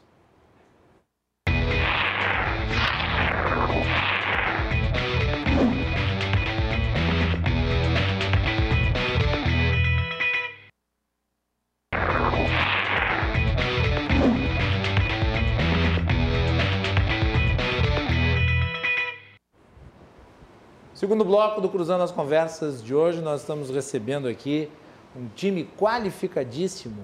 Segundo bloco do Cruzando as Conversas de hoje, nós estamos recebendo aqui um time qualificadíssimo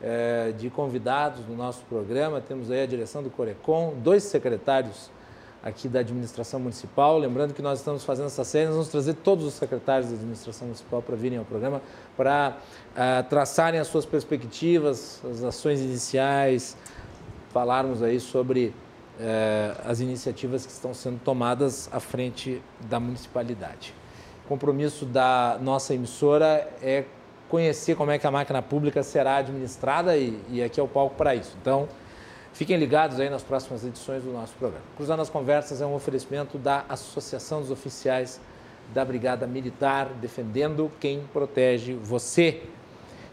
é, de convidados no nosso programa. Temos aí a direção do Corecon, dois secretários aqui da administração municipal. Lembrando que nós estamos fazendo essa série, nós vamos trazer todos os secretários da administração municipal para virem ao programa, para uh, traçarem as suas perspectivas, as ações iniciais, falarmos aí sobre eh, as iniciativas que estão sendo tomadas à frente da municipalidade. O compromisso da nossa emissora é conhecer como é que a máquina pública será administrada e, e aqui é o palco para isso. Então, fiquem ligados aí nas próximas edições do nosso programa. Cruzando as Conversas é um oferecimento da Associação dos Oficiais da Brigada Militar, defendendo quem protege você.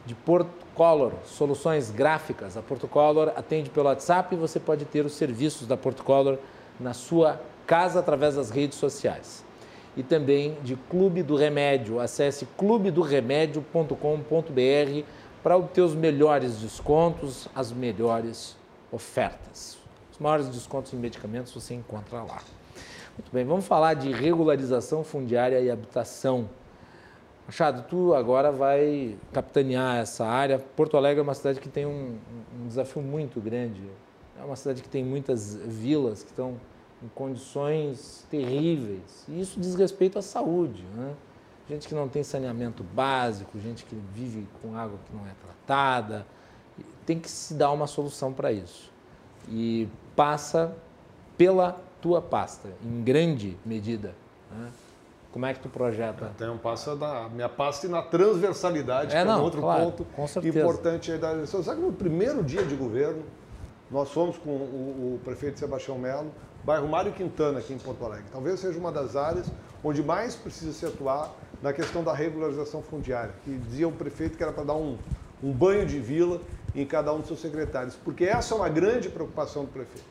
De Porto Color, soluções gráficas. A Porto Color atende pelo WhatsApp e você pode ter os serviços da Porto Color na sua casa através das redes sociais. E também de Clube do Remédio. Acesse clubedoremédio.com.br para obter os melhores descontos, as melhores ofertas. Os maiores descontos em medicamentos você encontra lá. Muito bem, vamos falar de regularização fundiária e habitação. Machado, tu agora vai capitanear essa área. Porto Alegre é uma cidade que tem um, um desafio muito grande. É uma cidade que tem muitas vilas que estão em condições terríveis. E isso diz respeito à saúde. Né? Gente que não tem saneamento básico, gente que vive com água que não é tratada. Tem que se dar uma solução para isso. E passa pela tua pasta, em grande medida. Né? Como é que tu projeta? Então, passa na minha pasta na transversalidade, É, que é não, um outro claro, ponto com certeza. importante aí da eleição. Sabe que no primeiro dia de governo, nós fomos com o, o prefeito Sebastião Melo, bairro Mário Quintana, aqui em Porto Alegre. Talvez seja uma das áreas onde mais precisa se atuar na questão da regularização fundiária, que dizia o prefeito que era para dar um, um banho de vila em cada um dos seus secretários, porque essa é uma grande preocupação do prefeito.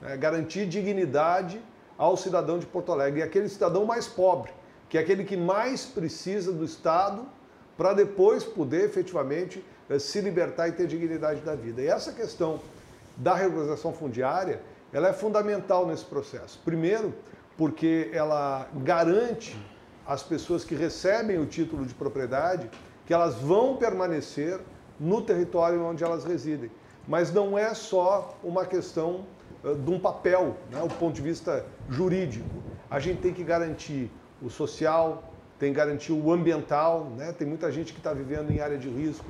né? garantir dignidade ao cidadão de Porto Alegre, e aquele cidadão mais pobre, que é aquele que mais precisa do Estado para depois poder efetivamente eh, se libertar e ter dignidade da vida. E essa questão da regularização fundiária, ela é fundamental nesse processo. Primeiro, porque ela garante às pessoas que recebem o título de propriedade que elas vão permanecer no território onde elas residem. Mas não é só uma questão eh, de um papel, né, do ponto de vista jurídico. A gente tem que garantir o social, tem que garantir o ambiental, né? tem muita gente que está vivendo em área de risco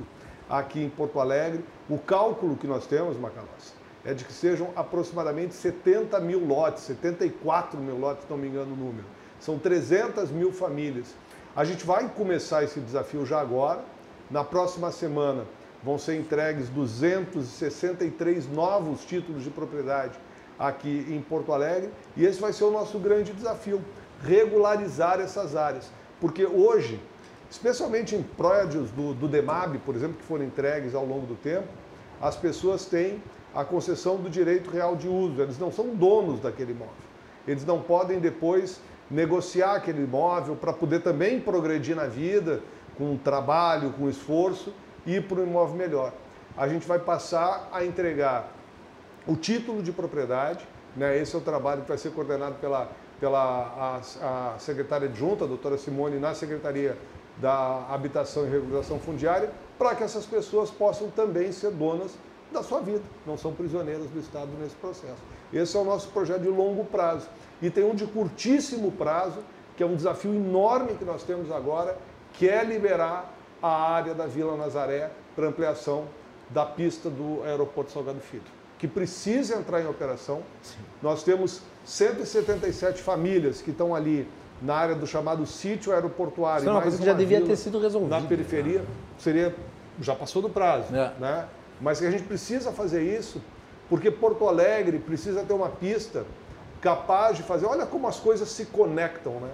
aqui em Porto Alegre. O cálculo que nós temos, Macalós, é de que sejam aproximadamente 70 mil lotes, 74 mil lotes, se não me engano o número. São 300 mil famílias. A gente vai começar esse desafio já agora. Na próxima semana vão ser entregues 263 novos títulos de propriedade aqui em Porto Alegre e esse vai ser o nosso grande desafio, regularizar essas áreas. Porque hoje, especialmente em prédios do, do DEMAB, por exemplo, que foram entregues ao longo do tempo, as pessoas têm a concessão do direito real de uso, eles não são donos daquele imóvel. Eles não podem depois negociar aquele imóvel para poder também progredir na vida, com trabalho, com esforço e ir para um imóvel melhor. A gente vai passar a entregar o título de propriedade, né? esse é o trabalho que vai ser coordenado pela, pela a, a secretária adjunta, a doutora Simone, na Secretaria da Habitação e Regulação Fundiária, para que essas pessoas possam também ser donas da sua vida, não são prisioneiras do Estado nesse processo. Esse é o nosso projeto de longo prazo. E tem um de curtíssimo prazo, que é um desafio enorme que nós temos agora, que é liberar a área da Vila Nazaré para ampliação da pista do Aeroporto Salgado Filho, que precisa entrar em operação. Nós temos 177 famílias que estão ali na área do chamado sítio aeroportuário. Isso é uma coisa que já devia ter sido resolvida. Na periferia, seria já passou do prazo, É. né? Mas que a gente precisa fazer isso, porque Porto Alegre precisa ter uma pista capaz de fazer. Olha como as coisas se conectam, né?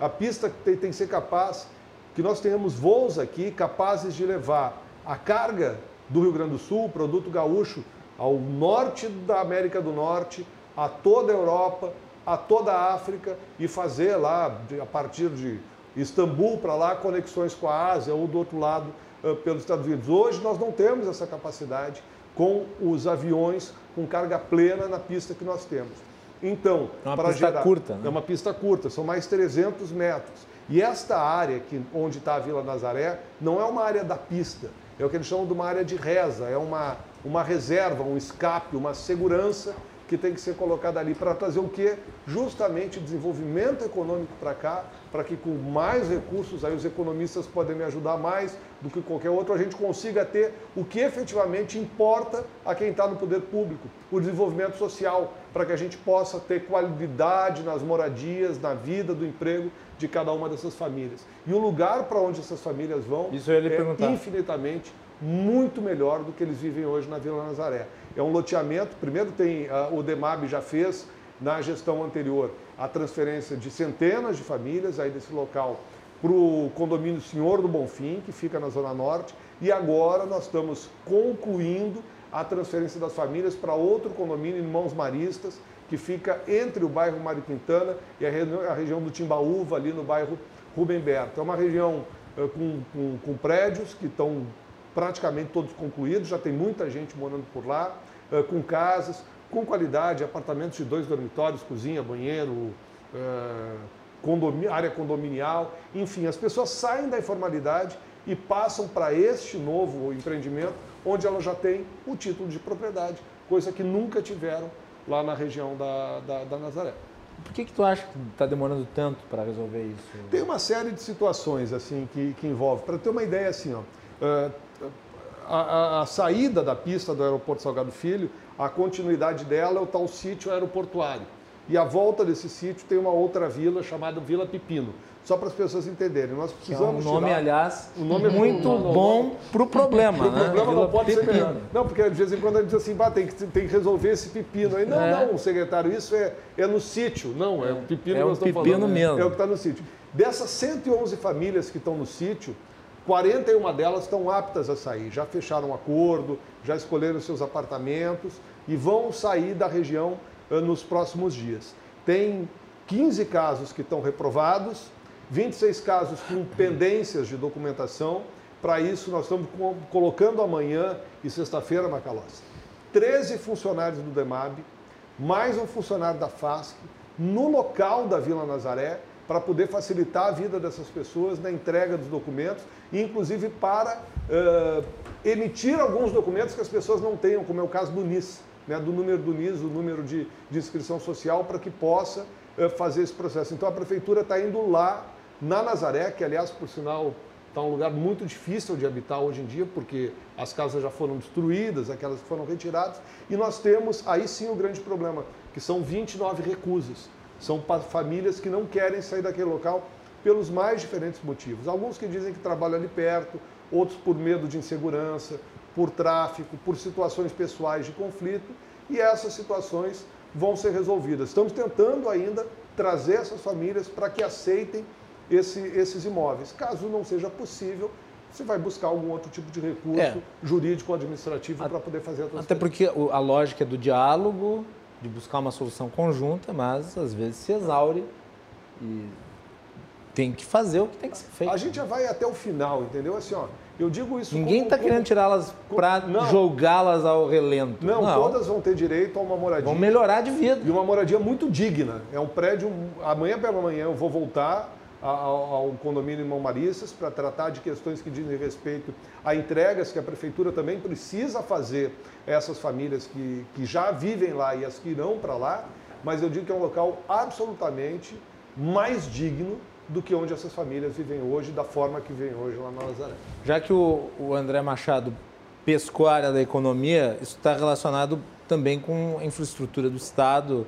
A pista tem, tem que ser capaz que nós tenhamos voos aqui capazes de levar a carga do Rio Grande do Sul, produto gaúcho, ao norte da América do Norte, a toda a Europa, a toda a África e fazer lá, a partir de Istambul para lá, conexões com a Ásia ou do outro lado pelos Estados Unidos. Hoje nós não temos essa capacidade com os aviões com carga plena na pista que nós temos. Então, É uma para pista gerar- curta, né? É uma pista curta, são mais 300 metros. E esta área que, onde está a Vila Nazaré não é uma área da pista, é o que eles chamam de uma área de reza, é uma, uma reserva, um escape, uma segurança que tem que ser colocada ali para trazer o quê? Justamente desenvolvimento econômico para cá, para que com mais recursos, aí os economistas podem me ajudar mais do que qualquer outro, a gente consiga ter o que efetivamente importa a quem está no poder público, o desenvolvimento social, para que a gente possa ter qualidade nas moradias, na vida, do emprego de cada uma dessas famílias. E o lugar para onde essas famílias vão é infinitamente muito melhor do que eles vivem hoje na Vila Nazaré. É um loteamento, primeiro tem, ah, o DEMAB já fez na gestão anterior a transferência de centenas de famílias aí desse local para o condomínio Senhor do Bonfim, que fica na Zona Norte, e agora nós estamos concluindo a transferência das famílias para outro condomínio, Irmãos Maristas, que fica entre o bairro Mário Quintana e a, região do Timbaúva, ali no bairro Rubem Berto. É uma região uh, com, com, com, prédios que estão praticamente todos concluídos, já tem muita gente morando por lá, uh, com casas, com qualidade, apartamentos de dois dormitórios, cozinha, banheiro, condomínio, área condominial, enfim, as pessoas saem da informalidade e passam para este novo empreendimento, onde elas já têm o título de propriedade, coisa que nunca tiveram lá na região da, da, da Nazaré. Por que, que tu acha que está demorando tanto para resolver isso? Tem uma série de situações assim que, que envolve. Para ter uma ideia assim, ó, uh, a, a, a, saída da pista do aeroporto Salgado Filho, a continuidade dela é o tal sítio aeroportuário. E a volta desse sítio tem uma outra vila chamada Vila Pepino. Só para as pessoas entenderem, nós precisamos é um nome, tirar... aliás, um nome muito bom para o problema. Pro né? problema não pode pepino. ser melhor. Não, porque de vez em quando a gente diz assim, tem, que, tem que resolver esse pepino. Aí, não, é. não, secretário, isso é, é no sítio. Não, é, o pepino é que nós estamos pepino falando. Mesmo. É o que está no sítio. Dessas 111 famílias que estão no sítio, 41 delas estão aptas a sair. Já fecharam acordo, já escolheram seus apartamentos e vão sair da região uh, nos próximos dias. Tem 15 casos que estão reprovados, 26 casos com pendências de documentação. Para isso, nós estamos colocando amanhã e sexta-feira, Macalossi, 13 funcionários do DEMAB, mais um funcionário da FASC, no local da Vila Nazaré, para poder facilitar a vida dessas pessoas na entrega dos documentos, e inclusive para uh, emitir alguns documentos que as pessoas não tenham, como é o caso do NIS, né, do número do NIS, o número de, de inscrição social, para que possa uh, fazer esse processo. Então a prefeitura está indo lá na Nazaré, que aliás, por sinal, está um lugar muito difícil de habitar hoje em dia, porque as casas já foram destruídas, aquelas que foram retiradas, e nós temos aí sim o grande problema, que são 29 recusas. São famílias que não querem sair daquele local pelos mais diferentes motivos. Alguns que dizem que trabalham ali perto, outros por medo de insegurança, por tráfico, por situações pessoais de conflito, e essas situações vão ser resolvidas. Estamos tentando ainda trazer essas famílias para que aceitem esse, esses imóveis. Caso não seja possível, você vai buscar algum outro tipo de recurso é. jurídico ou administrativo para poder fazer a. Até porque a lógica é do diálogo, de buscar uma solução conjunta, mas às vezes se exaure e tem que fazer o que tem que ser feito. A gente já vai até o final, entendeu? Assim, ó, eu digo isso. Ninguém está querendo tirá-las para jogá-las ao relento. Não, não, todas vão ter direito a uma moradia. Vão melhorar de vida. E uma moradia muito digna. É um prédio. Amanhã pela manhã eu vou voltar ao, condomínio Irmão Maristas para tratar de questões que dizem respeito a entregas que a prefeitura também precisa fazer a essas famílias que, que já vivem lá e as que irão para lá, mas eu digo que é um local absolutamente mais digno do que onde essas famílias vivem hoje, da forma que vivem hoje lá na Nazaré. Já que o, o André Machado pescou a área da economia, isso está relacionado também com a infraestrutura do Estado.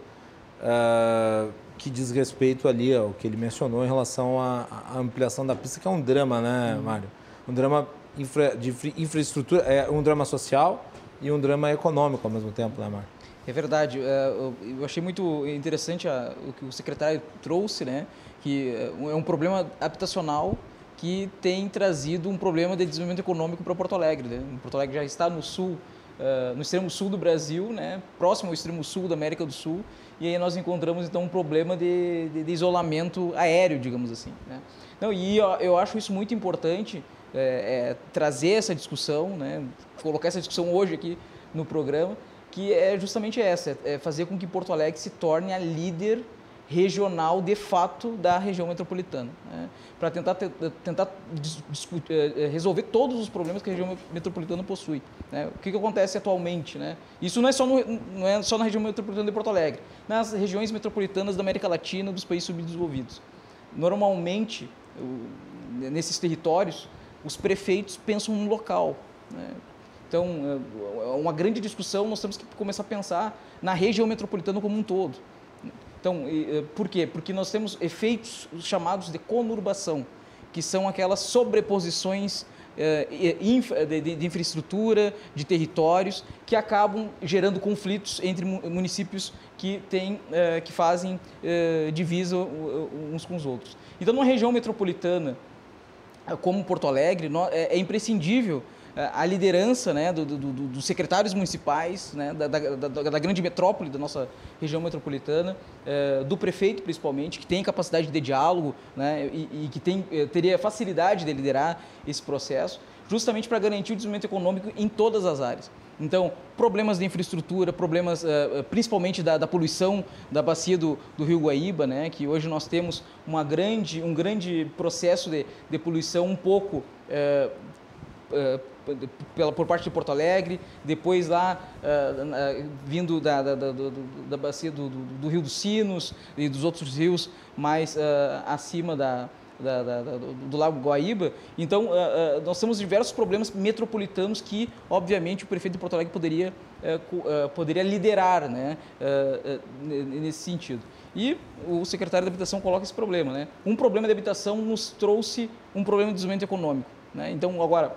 Uh, que diz respeito ali ao que ele mencionou em relação à, à ampliação da pista, que é um drama, né, uhum. Mário? Um drama infra, de infraestrutura, é um drama social e um drama econômico ao mesmo tempo, né, Mário? É verdade. É, eu achei muito interessante o que o secretário trouxe, né? Que é um problema habitacional que tem trazido um problema de desenvolvimento econômico para Porto Alegre. Né? Porto Alegre já está no sul, no extremo sul do Brasil, né? próximo ao extremo sul da América do Sul, e aí nós encontramos então um problema de, de, de isolamento aéreo, digamos assim. Né? Não, e eu, eu, acho isso muito importante é, é, trazer essa discussão, né? colocar essa discussão hoje aqui no programa, que é justamente essa, é fazer com que Porto Alegre se torne a líder regional de fato da região metropolitana, né? para tentar, tentar eh, eh, resolver todos os problemas que a região metropolitana possui. Né? O que, que, acontece atualmente? Né? Isso não é, só no, não é só na região metropolitana de Porto Alegre, nas regiões metropolitanas da América Latina, dos países subdesenvolvidos. Normalmente, nesses territórios, os prefeitos pensam no local. Né? Então, é uma grande discussão, nós temos que começar a pensar na região metropolitana como um todo. Então, eh, por quê? Porque nós temos efeitos chamados de conurbação, que são aquelas sobreposições de, de infraestrutura, de territórios, que acabam gerando conflitos entre municípios que, tem, que fazem divisa uns com os outros. Então, numa região metropolitana como Porto Alegre, é imprescindível a liderança né, do, do, do, dos secretários municipais, né, da, da, da, da, grande metrópole da nossa região metropolitana, é, do prefeito principalmente, que tem capacidade de diálogo né, e, e que tem, eh, teria facilidade de liderar esse processo, justamente para garantir o desenvolvimento econômico em todas as áreas. Então, problemas de infraestrutura, problemas uh, principalmente da, da, poluição da bacia do, do, Rio Guaíba, né, que hoje nós temos uma grande, um grande processo de, de poluição um pouco uh, uh, pela, por parte de Porto Alegre, depois lá uh, uh, vindo da, da, da, da bacia do, do, do, Rio dos Sinos e dos outros rios mais uh, acima da, da, da, do, do, Lago Guaíba. Então, uh, uh, nós temos diversos problemas metropolitanos que, obviamente, o prefeito de Porto Alegre poderia, uh, poderia liderar né, nesse sentido. E o secretário de Habitação coloca esse problema. Né? Um problema de habitação nos trouxe um problema de desenvolvimento econômico. Né? Então, agora,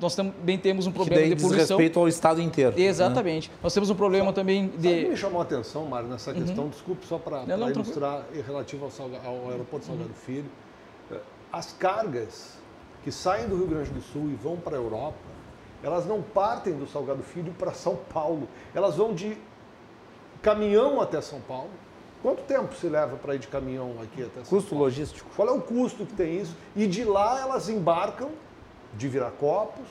nós também temos um problema de poluição. Respeito ao Estado inteiro. Exatamente. Né? Nós temos um problema só, também de. Sabe me chamou a atenção, Mário, nessa uhum. questão, desculpe, só para ilustrar, relativo ao, Salga, ao aeroporto Salgado uhum. Filho. Eh, as cargas que saem do Rio Grande do Sul e vão para a Europa, elas não partem do Salgado Filho para São Paulo. Elas vão de caminhão até São Paulo. Quanto tempo se leva para ir de caminhão aqui até São custo Paulo? logístico. Qual é o custo que tem isso? E de lá elas embarcam de Viracopos,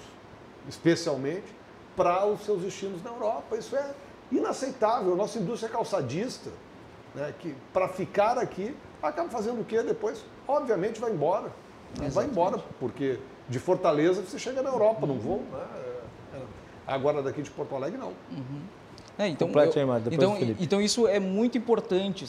especialmente, para os seus destinos na Europa. Isso é inaceitável. Nossa indústria calçadista, né, que para ficar aqui, acaba fazendo o quê depois? Obviamente vai embora. Exatamente. Vai embora, porque de Fortaleza você chega na Europa, uhum. não vou. Né? É, é. Agora daqui de Porto Alegre, não. Uhum. É, então, eu, então, então, isso é muito importante,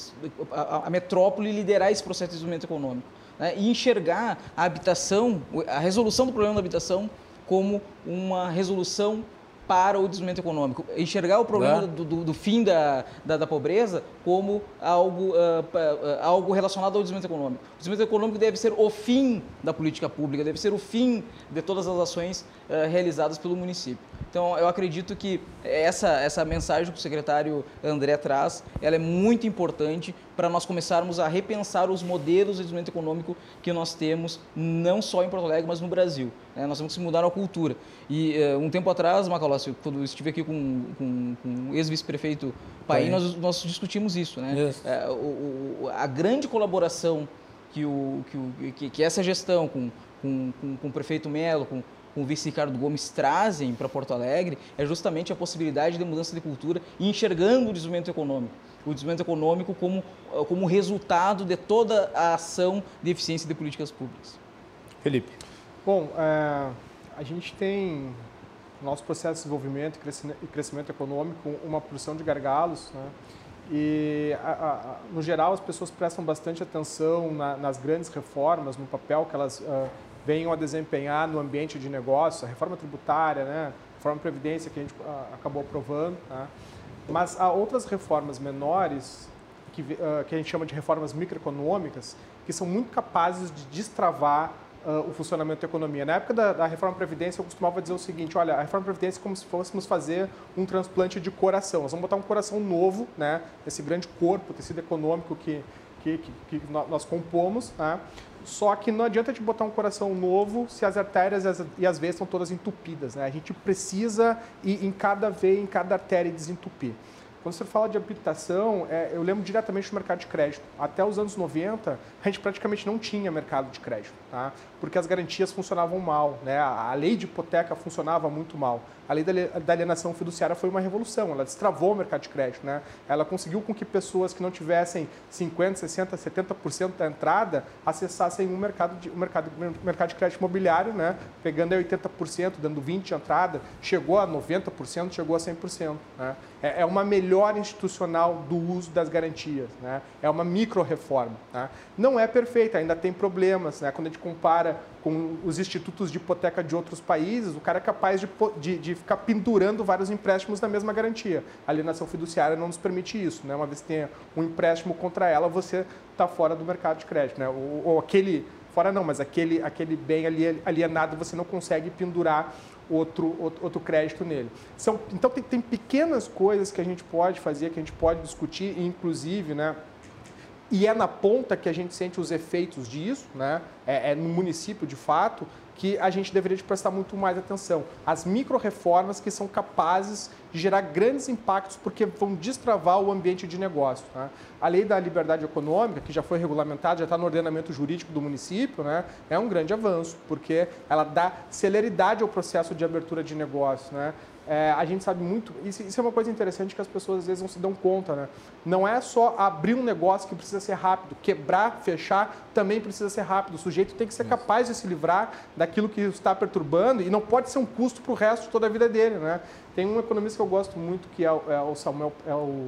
a, a, metrópole liderar esse processo de desenvolvimento econômico né, e enxergar a habitação, a resolução do problema da habitação como uma resolução para o desenvolvimento econômico. Enxergar o problema do, do, do, fim da, da, da, pobreza como algo, uh, uh, algo relacionado ao desenvolvimento econômico. O desenvolvimento econômico deve ser o fim da política pública, deve ser o fim de todas as ações uh, realizadas pelo município. Então, eu acredito que essa, essa mensagem que o secretário André traz, ela é muito importante para nós começarmos a repensar os modelos de desenvolvimento econômico que nós temos, não só em Porto Alegre, mas no Brasil. Né? Nós temos que mudar a cultura. E uh, um tempo atrás, Macalossi, quando eu estive aqui com, com, com o ex-vice-prefeito Paim, nós, nós discutimos isso. Né? É, o, o, a grande colaboração que, o, que, o, que, que essa gestão com, com, com, com o prefeito Melo, com com o vice Ricardo Gomes trazem para Porto Alegre é justamente a possibilidade de mudança de cultura e enxergando o desenvolvimento econômico. O desenvolvimento econômico como, como resultado de toda a ação de eficiência de políticas públicas. Felipe. Bom, é, a gente tem no nosso processo de desenvolvimento e crescimento econômico uma porção de gargalos, né? E, a, a, no geral, as pessoas prestam bastante atenção na, nas grandes reformas, no papel que elas uh, venham a desempenhar no ambiente de negócio, a reforma tributária, né, a reforma previdência que a gente uh, acabou aprovando. Tá? Mas há outras reformas menores, que, uh, que a gente chama de reformas microeconômicas, que são muito capazes de destravar Uh, o funcionamento da economia. Na época da, da, reforma Previdência, eu costumava dizer o seguinte: olha, a reforma Previdência é como se fôssemos fazer um transplante de coração. Nós vamos botar um coração novo, né, esse grande corpo, tecido econômico que, que, que, que nós compomos, né, só que não adianta te botar um coração novo se as artérias e as veias estão todas entupidas. Né? A gente precisa ir em cada veia, em cada artéria desentupir. Quando você fala de habitação, é, eu lembro diretamente do mercado de crédito. Até os anos 90, a gente praticamente não tinha mercado de crédito, tá? porque as garantias funcionavam mal, né? a lei de hipoteca funcionava muito mal. A lei da alienação fiduciária foi uma revolução, ela destravou o mercado de crédito. Né? Ela conseguiu com que pessoas que não tivessem 50%, 60%, 70% da entrada acessassem um mercado de, um mercado, um mercado de crédito imobiliário, né? pegando 80%, dando 20% de entrada, chegou a 90%, chegou a 100%. Né? É, é uma melhor institucional do uso das garantias, né? é uma micro-reforma. Né? Não é perfeita, ainda tem problemas. Né? Quando a gente compara com os institutos de hipoteca de outros países, o cara é capaz de, de, de ficar pendurando vários empréstimos na mesma garantia. A alienação fiduciária não nos permite isso. Né? Uma vez que tenha um empréstimo contra ela, você está fora do mercado de crédito. Né? Ou, ou aquele fora não, mas aquele, aquele bem alienado você não consegue pendurar outro, outro, crédito nele. São, então tem, tem pequenas coisas que a gente pode fazer, que a gente pode discutir, inclusive, né? E é na ponta que a gente sente os efeitos disso, né? é, é no município de fato, que a gente deveria de prestar muito mais atenção. As micro-reformas que são capazes de gerar grandes impactos porque vão destravar o ambiente de negócio. Né? A lei da liberdade econômica, que já foi regulamentada, já está no ordenamento jurídico do município, né? é um grande avanço, porque ela dá celeridade ao processo de abertura de negócio. Né? É, a gente sabe muito, isso, isso, é uma coisa interessante que as pessoas às vezes não se dão conta, né? Não é só abrir um negócio que precisa ser rápido, quebrar, fechar também precisa ser rápido. O sujeito tem que ser capaz de se livrar daquilo que está perturbando e não pode ser um custo para o resto de toda a vida dele, né? Tem um economista que eu gosto muito que é o, é o Samuel, é o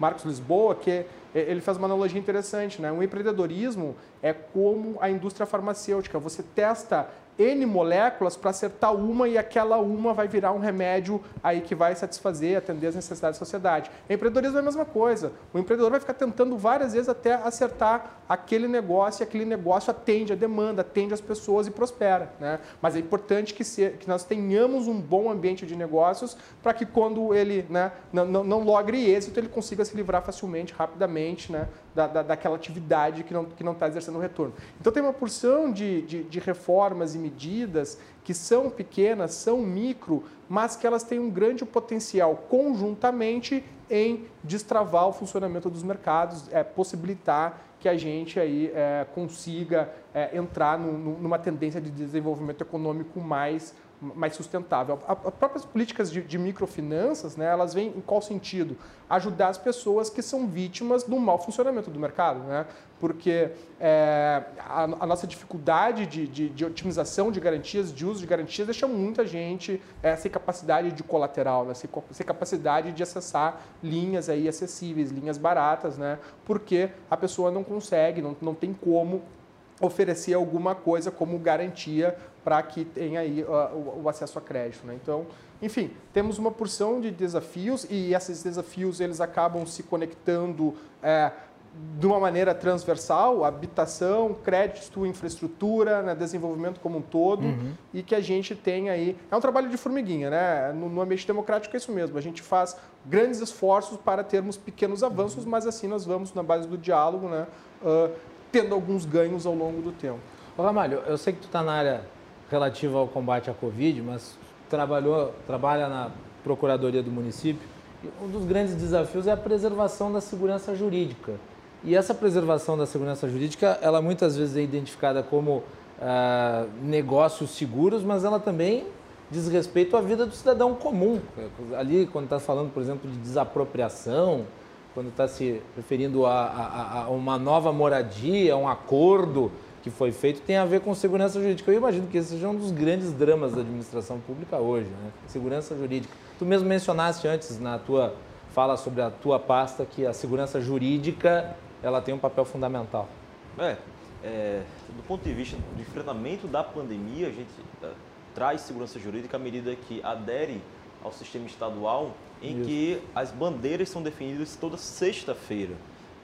Marcos Lisboa, que é, ele faz uma analogia interessante, né? O empreendedorismo é como a indústria farmacêutica. Você testa N moléculas para acertar uma e aquela uma vai virar um remédio aí que vai satisfazer, atender as necessidades da sociedade. Empreendedorismo é a mesma coisa. O empreendedor vai ficar tentando várias vezes até acertar aquele negócio e aquele negócio atende a demanda, atende as pessoas e prospera. Né? Mas é importante que, se, que nós tenhamos um bom ambiente de negócios para que quando ele né, não, não, não logre êxito, ele consiga se livrar facilmente, rapidamente né, da, da, daquela atividade que não está que não tá exercendo retorno. Então tem uma porção de, de, de reformas e medidas que são pequenas, são micro, mas que elas têm um grande potencial conjuntamente em destravar o funcionamento dos mercados, é, possibilitar que a gente aí é, consiga é, entrar no, no, numa tendência de desenvolvimento econômico mais mais sustentável. As próprias políticas de, de, microfinanças, né, elas vêm em qual sentido? Ajudar as pessoas que são vítimas do mau funcionamento do mercado, né? Porque é, a, a, nossa dificuldade de, de, de, otimização de garantias, de uso de garantias, deixa muita gente é, sem capacidade de colateral, né? sem, sem capacidade de acessar linhas aí acessíveis, linhas baratas, né? Porque a pessoa não consegue, não, não tem como oferecer alguma coisa como garantia para que tenha aí uh, o, acesso a crédito. Né? Então, enfim, temos uma porção de desafios e esses desafios eles acabam se conectando é, de uma maneira transversal, habitação, crédito, infraestrutura, né, desenvolvimento como um todo, uhum. e que a gente tem aí. É um trabalho de formiguinha, né? No, no, ambiente democrático é isso mesmo. A gente faz grandes esforços para termos pequenos avanços, uhum. mas assim nós vamos, na base do diálogo, né, uh, tendo alguns ganhos ao longo do tempo. Ô Ramalho, eu sei que tu está na área relativa ao combate à Covid, mas trabalhou, trabalha na Procuradoria do município. Um dos grandes desafios é a preservação da segurança jurídica. E essa preservação da segurança jurídica, ela muitas vezes é identificada como ah, negócios seguros, mas ela também diz respeito à vida do cidadão comum. Ali, quando está falando, por exemplo, de desapropriação, quando está se referindo a, a, a, uma nova moradia, um acordo que foi feito, tem a ver com segurança jurídica. Eu imagino que esse seja um dos grandes dramas da administração pública hoje, né? segurança jurídica. Tu mesmo mencionaste antes na tua fala sobre a tua pasta que a segurança jurídica ela tem um papel fundamental. É, é do ponto de vista do enfrentamento da pandemia, a gente é, traz segurança jurídica à medida que adere ao sistema estadual em Isso. que as bandeiras são definidas toda sexta-feira.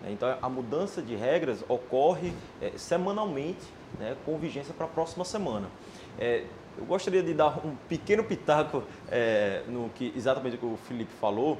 Né? Então, a mudança de regras ocorre é, semanalmente, né, com vigência para a próxima semana. É, eu gostaria de dar um pequeno pitaco é, no que exatamente o que o Felipe falou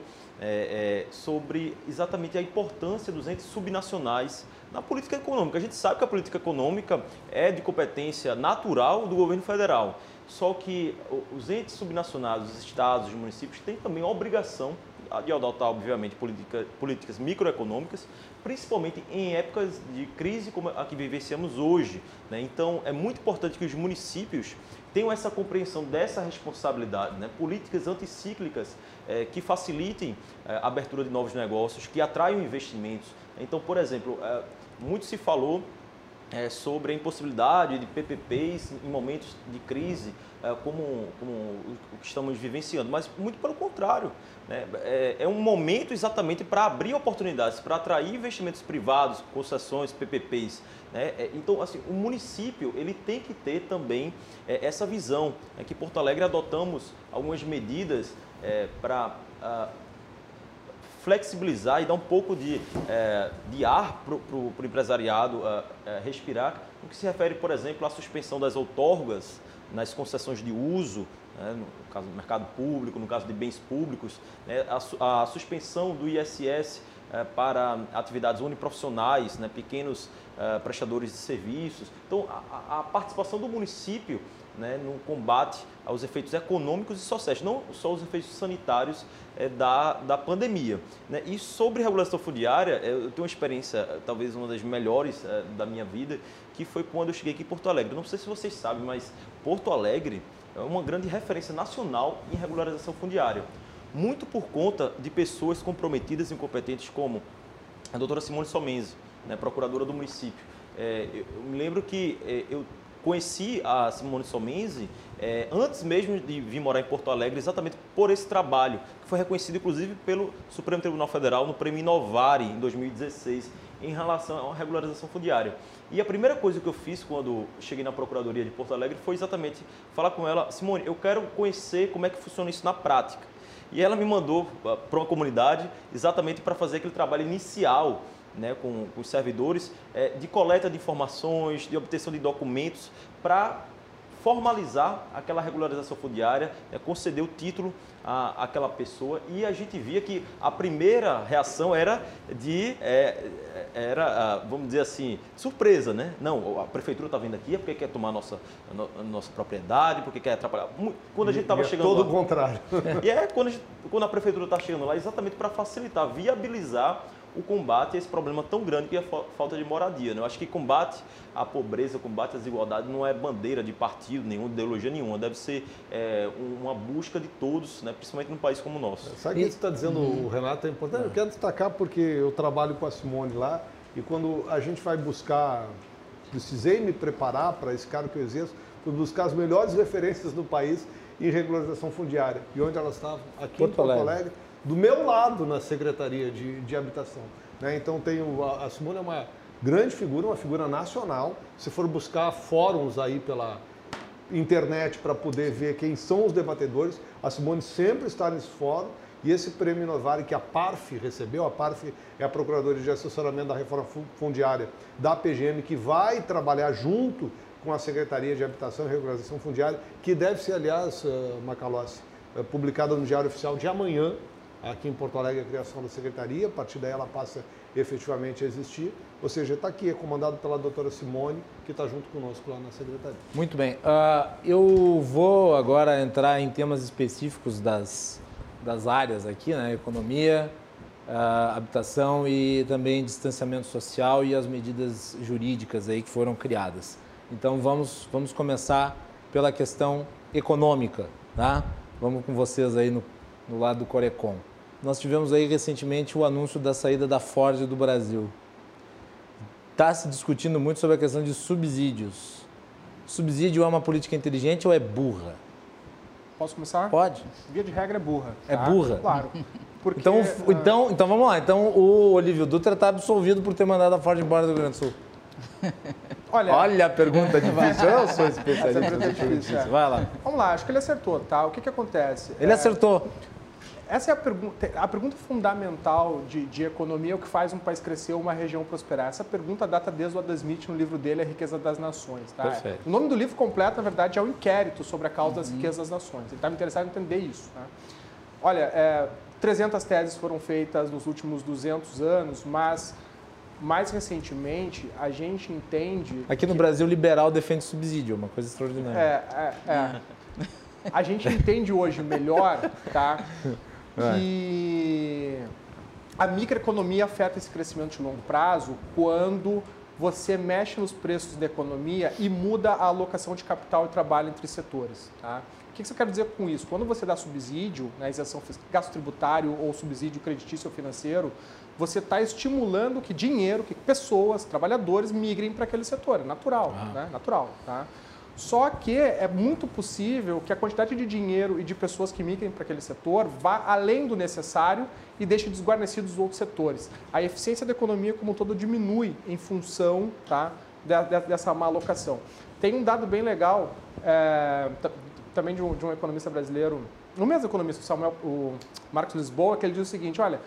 sobre exatamente a importância dos entes subnacionais na política econômica. A gente sabe que a política econômica é de competência natural do governo federal. Só que os entes subnacionais, os estados, os municípios, têm também a obrigação de adotar, obviamente, política, políticas microeconômicas, principalmente em épocas de crise como a que vivenciamos hoje. Né? Então, é muito importante que os municípios tenham essa compreensão dessa responsabilidade, né? políticas anticíclicas é, que facilitem é, a abertura de novos negócios, que atraiam investimentos. Então, por exemplo, é, muito se falou é, sobre a impossibilidade de PPPs em momentos de crise, é, como, como, o que estamos vivenciando, mas muito pelo contrário. Né? É, é, um momento exatamente para abrir oportunidades, para atrair investimentos privados, concessões, PPPs. Né? É, então, assim, o município ele tem que ter também é, essa visão. É que Porto Alegre adotamos algumas medidas é, para flexibilizar e dar um pouco de, é, de ar para o empresariado é, respirar no que se refere, por exemplo, à suspensão das outorgas nas concessões de uso, né, no caso do mercado público, no caso de bens públicos, né, a, a, suspensão do ISS é, para atividades uniprofissionais, né, pequenos é, prestadores de serviços. Então, a, a participação do município né, no combate aos efeitos econômicos e sociais, não só os efeitos sanitários é, da, da pandemia. Né? E sobre regulação fundiária, é, eu tenho uma experiência, é, talvez uma das melhores é, da minha vida, que foi quando eu cheguei aqui em Porto Alegre. Não sei se vocês sabem, mas Porto Alegre é uma grande referência nacional em regularização fundiária. Muito por conta de pessoas comprometidas e incompetentes como a doutora Simone Somenzi, né, procuradora do município. É, eu, me lembro que eu conheci a Simone Somenzi é, antes mesmo de vir morar em Porto Alegre, exatamente por esse trabalho, que foi reconhecido inclusive pelo Supremo Tribunal Federal no Prêmio Inovare em 2016, em relação à regularização fundiária. E a primeira coisa que eu fiz quando cheguei na Procuradoria de Porto Alegre foi exatamente falar com ela, Simone, eu quero conhecer como é que funciona isso na prática. E ela me mandou ah, para uma comunidade exatamente para fazer aquele trabalho inicial né, com, com os servidores, é, de coleta de informações, de obtenção de documentos, para formalizar aquela regularização fundiária, é, conceder o título à, àquela pessoa. E a gente via que a primeira reação era de, é, era, vamos dizer assim, surpresa, né? Não, a prefeitura está vindo aqui é porque quer tomar nossa, a nossa propriedade, porque quer atrapalhar. Quando a gente estava é chegando todo lá... o contrário. E é quando a, gente, quando a prefeitura está chegando lá, exatamente para facilitar, viabilizar o combate a esse problema tão grande que é a falta de moradia. Né? Eu acho que combate à pobreza, combate à desigualdade não é bandeira de partido nenhum, de ideologia nenhuma. Deve ser é, uma busca de todos, né? principalmente num país como o nosso. Sabe o que você está dizendo, uhum. Renato? É importante. Eu quero destacar porque eu trabalho com a Simone lá e quando a gente vai buscar, precisei me preparar para esse cargo que eu exerço, fui buscar as melhores referências do país em regularização fundiária. E onde elas estavam? Aqui Porto em Porto Alegre. Alegre do meu lado na Secretaria de, de Habitação. Né? Então, tenho, a, a Simone é uma grande figura, uma figura nacional. Se for buscar fóruns aí pela internet para poder ver quem são os debatedores, a Simone sempre está nesse fórum. E esse prêmio Inovare que a PARF recebeu, a PARF é a Procuradoria de Assessoramento da Reforma Fundiária da PGM, que vai trabalhar junto com a Secretaria de Habitação e Regularização Fundiária, que deve ser, aliás, uh, Macalossi, uh, publicada no Diário Oficial de amanhã, aqui em Porto Alegre a criação da secretaria, a partir daí ela passa efetivamente a existir. Ou seja, está aqui, é comandado pela doutora Simone, que está junto conosco lá na secretaria. Muito bem. Uh, eu vou agora entrar em temas específicos das, das áreas aqui, né? Economia, uh, habitação e também distanciamento social e as medidas jurídicas aí que foram criadas. Então vamos, vamos começar pela questão econômica, tá? Vamos com vocês aí no, no lado do Corecon. Nós tivemos aí recentemente o anúncio da saída da Ford do Brasil. Está se discutindo muito sobre a questão de subsídios. Subsídio é uma política inteligente ou é burra? Posso começar? Pode. Via de regra é burra. É tá? burra? Claro. Porque, então, uh... então, então vamos lá. Então o Olívio Dutra está absolvido por ter mandado a Ford embora do Rio Grande do Sul. Olha, Olha a pergunta difícil. Eu sou especialista. É difícil, é. Vai lá. Vamos lá, acho que ele acertou, tá? O que, que acontece? Ele é... acertou. Essa é a pergunta, a pergunta fundamental de, de economia, o que faz um país crescer ou uma região prosperar. Essa pergunta data desde o Adam Smith no livro dele, A Riqueza das Nações. Tá? Perfeito. O nome do livro completo, na verdade, é o inquérito sobre a causa uhum. das riquezas das nações. Ele está me interessado em entender isso. Tá? Olha, é, 300 teses foram feitas nos últimos 200 anos, mas mais recentemente a gente entende. Aqui no que... Brasil, liberal defende subsídio, uma coisa extraordinária. É, é, é. A gente entende hoje melhor, tá? Que a microeconomia afeta esse crescimento de longo prazo quando você mexe nos preços da economia e muda a alocação de capital e trabalho entre setores. Tá? O que você quer dizer com isso? Quando você dá subsídio, né, isenção gasto tributário ou subsídio creditício ou financeiro, você está estimulando que dinheiro, que pessoas, trabalhadores migrem para aquele setor. É natural, ah. né? Natural, tá? Só que é muito possível que a quantidade de dinheiro e de pessoas que migrem para aquele setor vá além do necessário e deixe desguarnecidos os outros setores. A eficiência da economia como um todo diminui em função tá, dessa má alocação. Tem um dado bem legal, é, também de um, de um, economista brasileiro, no mesmo economista, o Samuel, o Marcos Lisboa, que ele diz o seguinte, olha,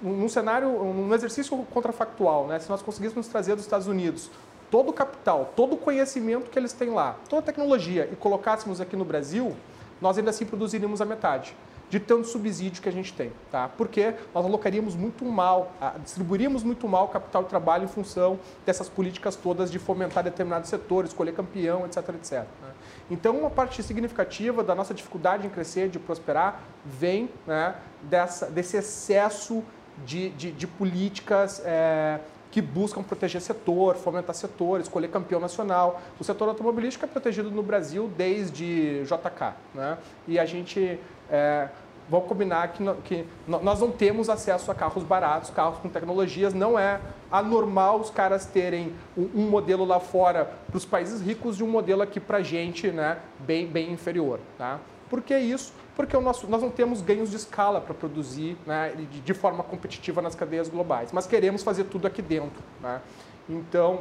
num cenário, num exercício contrafactual, né, se nós conseguíssemos trazer dos Estados Unidos todo o capital, todo o conhecimento que eles têm lá, toda a tecnologia e colocássemos aqui no Brasil, nós ainda assim produziríamos a metade de tanto subsídio que a gente tem, tá? Porque nós alocaríamos muito mal, distribuiríamos muito mal o capital de trabalho em função dessas políticas todas de fomentar determinados setores, escolher campeão, etc, etc. Né? Então, uma parte significativa da nossa dificuldade em crescer, de prosperar, vem né, dessa, desse excesso de, de, de políticas é, que buscam proteger setor, fomentar setor, escolher campeão nacional. O setor automobilístico é protegido no Brasil desde JK. Né? E a gente. É, vamos combinar que, que, nós não temos acesso a carros baratos, carros com tecnologias. Não é anormal os caras terem um, um modelo lá fora para os países ricos e um modelo aqui para a gente né, bem, bem inferior. Tá? Por que isso? porque nosso, nós não temos ganhos de escala para produzir né, de, forma competitiva nas cadeias globais, mas queremos fazer tudo aqui dentro. Né? Então,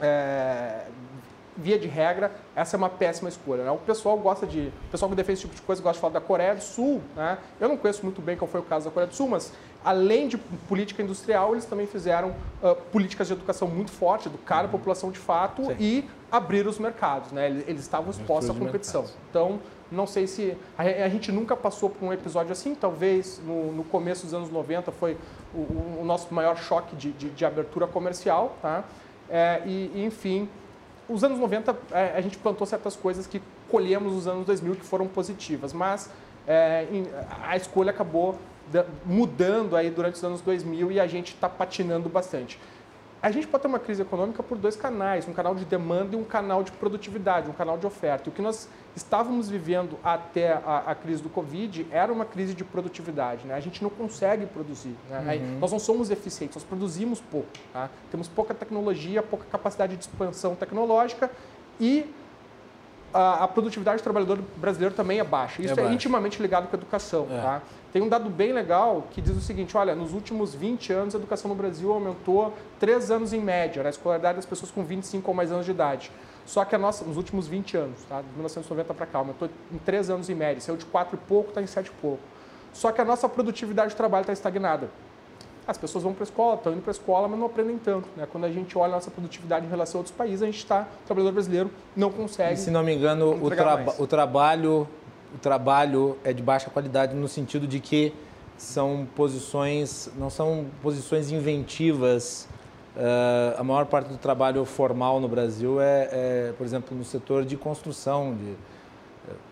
é, via de regra, essa é uma péssima escolha. Né? O pessoal gosta de. O pessoal que defende esse tipo de coisa gosta de falar da Coreia do Sul. Né? Eu não conheço muito bem qual foi o caso da Coreia do Sul, mas além de política industrial, eles também fizeram uh, políticas de educação muito forte, educar a uhum. população de fato Sim. e abrir os mercados. Né? Eles, eles estavam expostos à competição. Então, não sei se. A, a, gente nunca passou por um episódio assim, talvez no, no começo dos anos 90 foi o, o nosso maior choque de, de, de abertura comercial. Tá? É, e, enfim, os anos 90 é, a gente plantou certas coisas que colhemos nos anos 2000 que foram positivas, mas é, a escolha acabou mudando aí durante os anos 2000 e a gente está patinando bastante. A gente pode ter uma crise econômica por dois canais, um canal de demanda e um canal de produtividade, um canal de oferta. E o que nós estávamos vivendo até a, a, crise do Covid era uma crise de produtividade. Né? A gente não consegue produzir. Né? Uhum. Nós não somos eficientes, nós produzimos pouco. Tá? Temos pouca tecnologia, pouca capacidade de expansão tecnológica e a, a produtividade do trabalhador brasileiro também é baixa. Isso é, é intimamente ligado com a educação. É. Tá? Tem um dado bem legal que diz o seguinte: olha, nos últimos 20 anos a educação no Brasil aumentou 3 anos em média, a escolaridade das pessoas com 25 ou mais anos de idade. Só que a nossa, nos últimos 20 anos, tá? de 1990 para cá, aumentou em 3 anos em média, saiu de 4 e pouco, está em 7 e pouco. Só que a nossa produtividade de trabalho está estagnada. As pessoas vão para a escola, estão indo para a escola, mas não aprendem tanto. Né? Quando a gente olha a nossa produtividade em relação a outros países, a gente está, o trabalhador brasileiro não consegue. E, se não me engano, o, traba o trabalho o trabalho é de baixa qualidade no sentido de que são posições, não são posições inventivas. Uh, a maior parte do trabalho formal no Brasil é, é por exemplo, no setor de construção. De,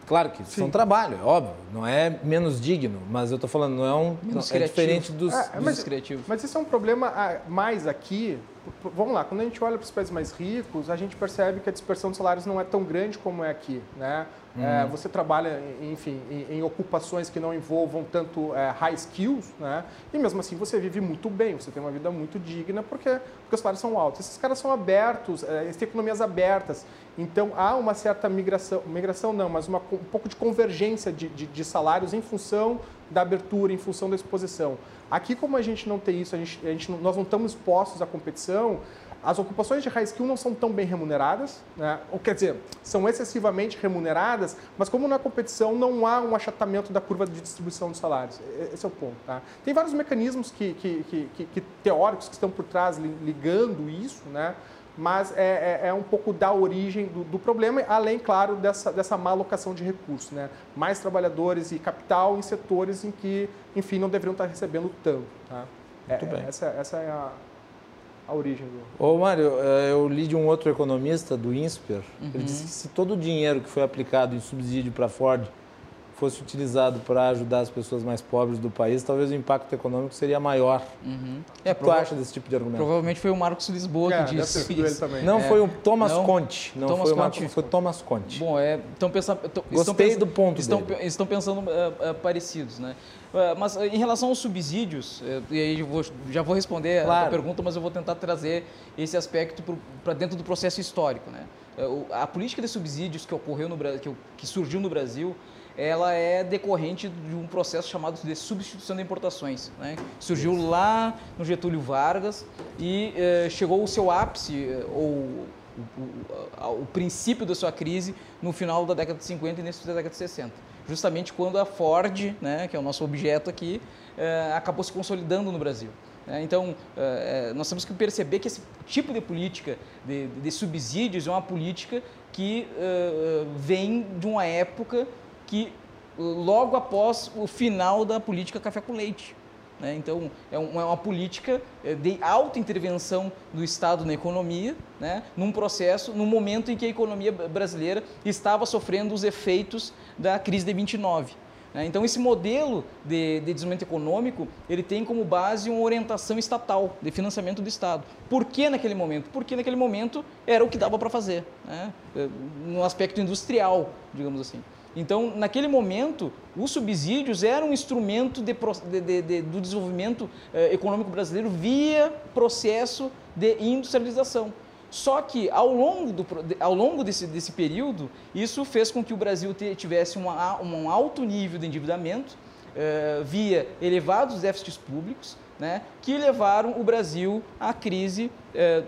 claro que Sim. são trabalho, é óbvio, não é menos digno, mas eu estou falando, não é um. Não, é diferente dos, mas, dos criativos. Mas isso é um problema ah, mais aqui. Vamos lá, quando a gente olha para os países mais ricos, a gente percebe que a dispersão de salários não é tão grande como é aqui. Né? Uhum. É, você trabalha, enfim, em, em, ocupações que não envolvam tanto é, high skills, né? E mesmo assim você vive muito bem, você tem uma vida muito digna porque, porque os salários são altos. Esses caras são abertos, é, eles têm economias abertas. Então há uma certa migração, migração não, mas uma, um pouco de convergência de, de, de salários em função da abertura, em função da exposição. Aqui, como a gente não tem isso, a gente, a gente, nós não estamos expostos à competição, as ocupações de high skill não são tão bem remuneradas, né? ou quer dizer, são excessivamente remuneradas, mas como na competição não há um achatamento da curva de distribuição de salários. Esse é o ponto. Tá? Tem vários mecanismos que, que, que, que, teóricos que estão por trás ligando isso, né? mas é, é, é um pouco da origem do, do, problema, além, claro, dessa, dessa má alocação de recursos. Né? Mais trabalhadores e capital em setores em que, enfim, não deveriam estar recebendo tanto. Tá? Muito é, bem. Essa, essa é a, a origem do. Ô, Mário, é, eu li de um outro economista, do INSPER, uhum. ele disse que se todo o dinheiro que foi aplicado em subsídio para a Ford fosse utilizado para ajudar as pessoas mais pobres do país, talvez o impacto econômico seria maior. Uhum. É, o que tu acha desse tipo de argumento? Provavelmente foi o Marcos Lisboa é, que disse isso. Não, é. foi o Thomas não, Conte. Não Thomas foi o Marcos, Conte. foi Thomas Conte. Bom, é, estão pensando... Gostei do ponto estão, dele. Estão pensando uh, uh, parecidos, né? Uh, mas em relação aos subsídios, e aí vou, já vou responder claro. a pergunta, mas eu vou tentar trazer esse aspecto para dentro do processo histórico, né? A política de subsídios que ocorreu no Brasil, que, que surgiu no Brasil, ela é decorrente de um processo chamado de substituição de importações. Né? Surgiu lá no Getúlio Vargas e eh, chegou ao seu ápice, eh, ou o, o, o, princípio da sua crise, no final da década de 50 e início da década de 60. Justamente quando a Ford, né, que é o nosso objeto aqui, eh, acabou se consolidando no Brasil. Né? Então, é, nós temos que perceber que esse tipo de política de, de subsídios é uma política que vem de uma época que logo após o final da política café com leite. Né? Então, é uma, é uma, política de alta intervenção do Estado na economia, né? num processo, num momento em que a economia brasileira estava sofrendo os efeitos da crise de 29. Né? Então, esse modelo de, de, desenvolvimento econômico, ele tem como base uma orientação estatal, de financiamento do Estado. Por que naquele momento? Porque naquele momento era o que dava para fazer, né? no aspecto industrial, digamos assim. Então, naquele momento, os subsídios eram um instrumento de, de, de, do desenvolvimento eh, econômico brasileiro via processo de industrialização. Só que ao longo, do, ao longo desse, desse período, isso fez com que o Brasil tivesse uma, um alto nível de endividamento, eh, via elevados déficits públicos, né, que levaram o Brasil à crise eh,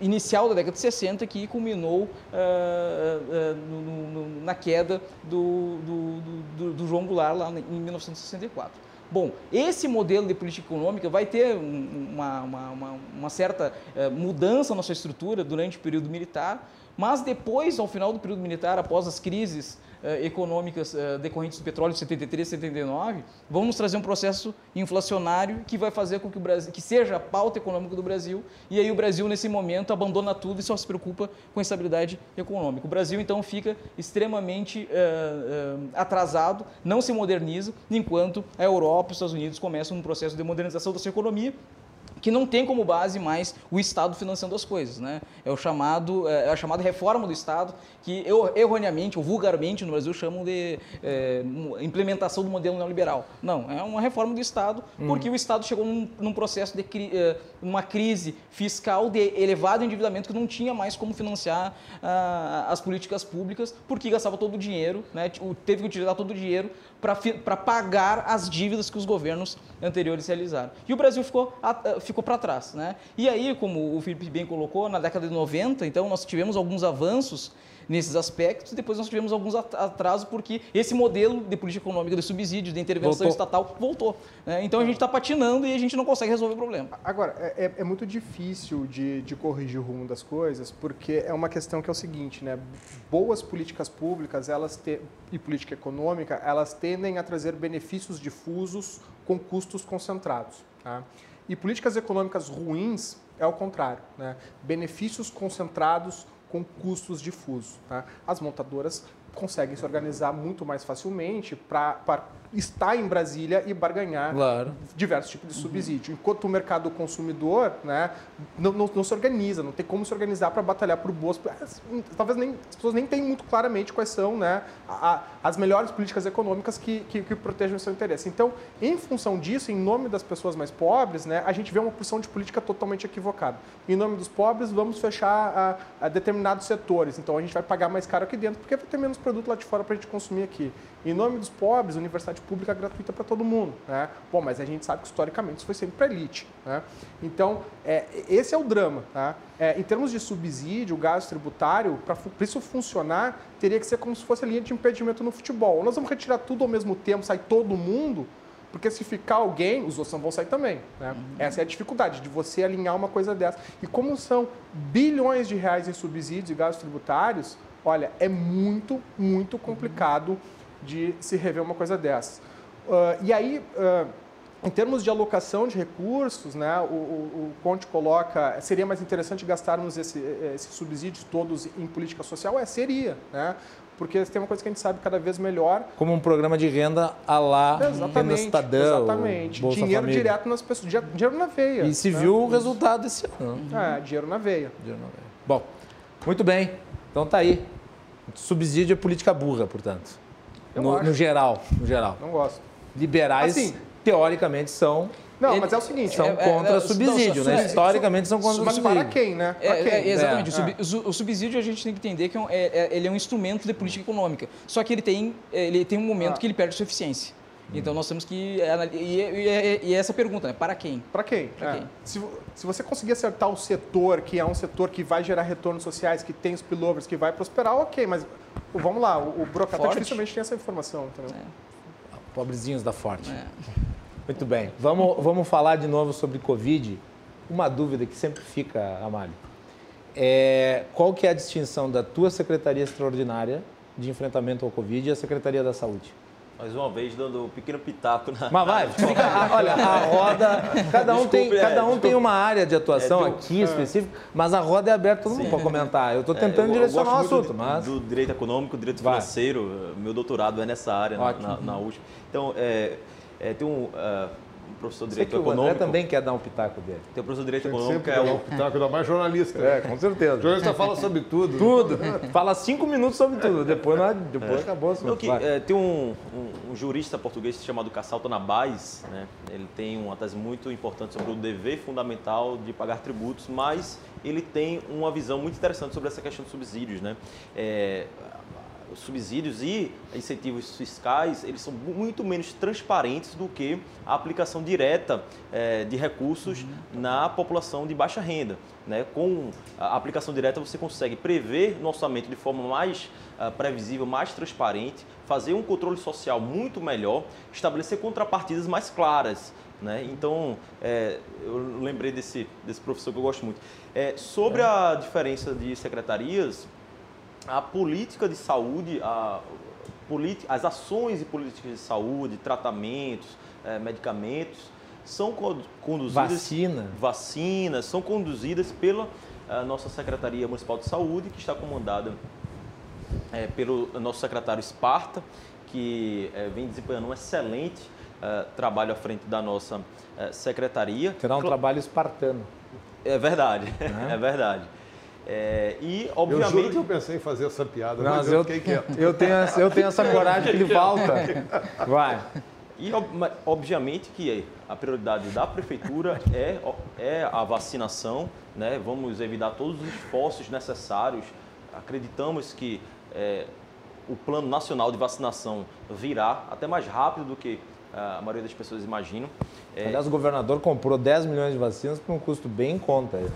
inicial da década de 60, que culminou eh, eh, no, no, na queda do, do, do, do João Goulart lá em 1964. Bom, esse modelo de política econômica vai ter uma, uma, uma, uma certa mudança na sua estrutura durante o período militar, mas depois, ao final do período militar, após as crises eh, econômicas eh, decorrentes do petróleo de 73 e 79, vão nos trazer um processo inflacionário que vai fazer com que o Brasil, que seja a pauta econômica do Brasil, e aí o Brasil nesse momento abandona tudo e só se preocupa com a estabilidade econômica. O Brasil então fica extremamente uh, uh, atrasado, não se moderniza, enquanto a Europa e os Estados Unidos começam um processo de modernização da sua economia que não tem como base mais o Estado financiando as coisas. Né? É, o chamado, é, é a chamada reforma do Estado, que eu, erroneamente ou vulgarmente no Brasil chamam de é, implementação do modelo neoliberal. Não, é uma reforma do Estado, uhum. porque o Estado chegou num, num processo de é, uma crise fiscal de elevado endividamento que não tinha mais como financiar ah, as políticas públicas, porque gastava todo o dinheiro, né? teve que utilizar todo o dinheiro para pagar as dívidas que os governos anteriores realizaram. E o Brasil ficou, ficou para trás. Né? E aí, como o Felipe bem colocou, na década de 90, então, nós tivemos alguns avanços nesses aspectos. Depois nós tivemos alguns atrasos porque esse modelo de política econômica de subsídio, de intervenção voltou. estatal, voltou. Né? Então a gente está patinando e a gente não consegue resolver o problema. Agora, é, é, é muito difícil de, de, corrigir o rumo das coisas porque é uma questão que é o seguinte, né? Boas políticas públicas elas te, e política econômica, elas tendem a trazer benefícios difusos com custos concentrados. Tá? E políticas econômicas ruins é o contrário, né? benefícios concentrados com custos difusos. Tá? As montadoras conseguem se organizar muito mais facilmente para estar em Brasília e barganhar claro. diversos tipos de subsídio. Uhum. Enquanto o mercado consumidor né, não, não, não, se organiza, não tem como se organizar para batalhar por boas. Talvez nem, as pessoas nem tenham muito claramente quais são né, a, as melhores políticas econômicas que, que, que, protejam o seu interesse. Então, em função disso, em nome das pessoas mais pobres, né, a gente vê uma porção de política totalmente equivocada. Em nome dos pobres, vamos fechar a, a determinados setores. Então, a gente vai pagar mais caro aqui dentro porque vai ter menos produto lá de fora para a gente consumir aqui. Em nome dos pobres, universidade pública gratuita para todo mundo. Né? Bom, mas a gente sabe que historicamente isso foi sempre para elite. Né? Então, é, esse é o drama. Tá? É, em termos de subsídio, gasto tributário, para isso funcionar, teria que ser como se fosse a linha de impedimento no futebol. Ou nós vamos retirar tudo ao mesmo tempo, sai todo mundo, porque se ficar alguém, os outros não vão sair também. Né? Uhum. Essa é a dificuldade de você alinhar uma coisa dessa. E como são bilhões de reais em subsídios e gastos tributários, olha, é muito, muito complicado de se rever uma coisa dessas. Uh, e aí, uh, em termos de alocação de recursos, né, o, o, o Conte coloca, seria mais interessante gastarmos esse, esses subsídios todos em política social? É, seria, né? Porque tem uma coisa que a gente sabe cada vez melhor. Como um programa de renda a lá, exatamente, renda cidadã, Exatamente. Bolsa dinheiro Família. direto nas pessoas, dinheiro na veia. E se né? viu o resultado desse ano. É, dinheiro na veia. Dinheiro na veia. Bom, muito bem. Então tá aí. Subsídio é política burra, portanto. No, no, geral, no geral. Não gosto. Liberais, assim, teoricamente, são não, ele, mas é o seguinte. São é, contra é, subsídio, não, né? Historicamente são contra mas subsídio. Mas para quem, né? Para quem? É, exatamente. O, subsídio a gente tem que entender que ele é um instrumento de política econômica. Só que ele tem, ele tem um momento ah. que ele perde sua eficiência. Então nós temos que. E, e, e essa pergunta, né? Para quem? Para quem? Para quem? Se, se você conseguir acertar o setor, que é um setor que vai gerar retornos sociais, que tem spillovers, que vai prosperar, ok, mas vamos lá, o, o burocrata dificilmente tem essa informação, entendeu? É. Pobrezinhos da Forte. É. Muito bem. Vamos, vamos falar de novo sobre Covid. Uma dúvida que sempre fica, Amália. É, qual que é a distinção da tua Secretaria Extraordinária de Enfrentamento ao Covid e a Secretaria da Saúde? Mais uma vez, dando um pequeno pitaco na. Mas vai, fica, olha, a roda. Cada um, tem, Desculpe, é, cada um tem uma área de atuação É, do- aqui específica, mas a roda é aberta, todo mundo pode comentar. Eu estou É, tentando eu- eu direcionar o gosto muito assunto, de- mas. Do direito econômico, direito Vai. financeiro, meu doutorado é nessa área, na, Ótimo. na, na USP. Então, é, é, tem um, é, um professor de Sei direito o André econômico. também quer dar um pitaco dele. Tem um professor de direito econômico, é dar o um pitaco, ainda mais jornalista. É, com certeza. Jornalista fala sobre tudo. Tudo. Fala cinco minutos sobre tudo. Depois, não- depois acabou o assunto. Não, que, é, tem um, um- um jurista português chamado Cassalto Nabais, né? ele tem uma tese muito importante sobre o dever fundamental de pagar tributos, mas ele tem uma visão muito interessante sobre essa questão de subsídios. Né? É, os subsídios e incentivos fiscais, eles são mu- muito menos transparentes do que a aplicação direta eh, de recursos na população de baixa renda. Né? Com a aplicação direta, você consegue prever no orçamento de forma mais ah, previsível, mais transparente, fazer um controle social muito melhor, estabelecer contrapartidas mais claras. Né? Então, eh, eu lembrei desse, desse professor que eu gosto muito. Eh, sobre a diferença de secretarias, a política de saúde, a, as ações e políticas de saúde, tratamentos, eh, medicamentos, são co- conduzidas. Vacina. Vacinas, são conduzidas pela ah, nossa Secretaria Municipal de Saúde, que está comandada eh, pelo nosso secretário Esparta, que eh, vem desempenhando um excelente eh, trabalho à frente da nossa eh, secretaria. Terá um trabalho espartano. É verdade, é verdade. Eh, e, Eu juro obviamente. que eu pensei em fazer essa piada, Não, mas eu, eu, fiquei quieto. eu, tenho, essa- eu tenho essa coragem que lhe falta. Vai. E obviamente que a prioridade da prefeitura é, é a vacinação, né? Vamos evitar todos os esforços necessários. Acreditamos que é, o plano nacional de vacinação virá até mais rápido do que a maioria das pessoas imaginam. É, Aliás, o governador comprou 10 milhões de vacinas por um custo bem em conta. aí,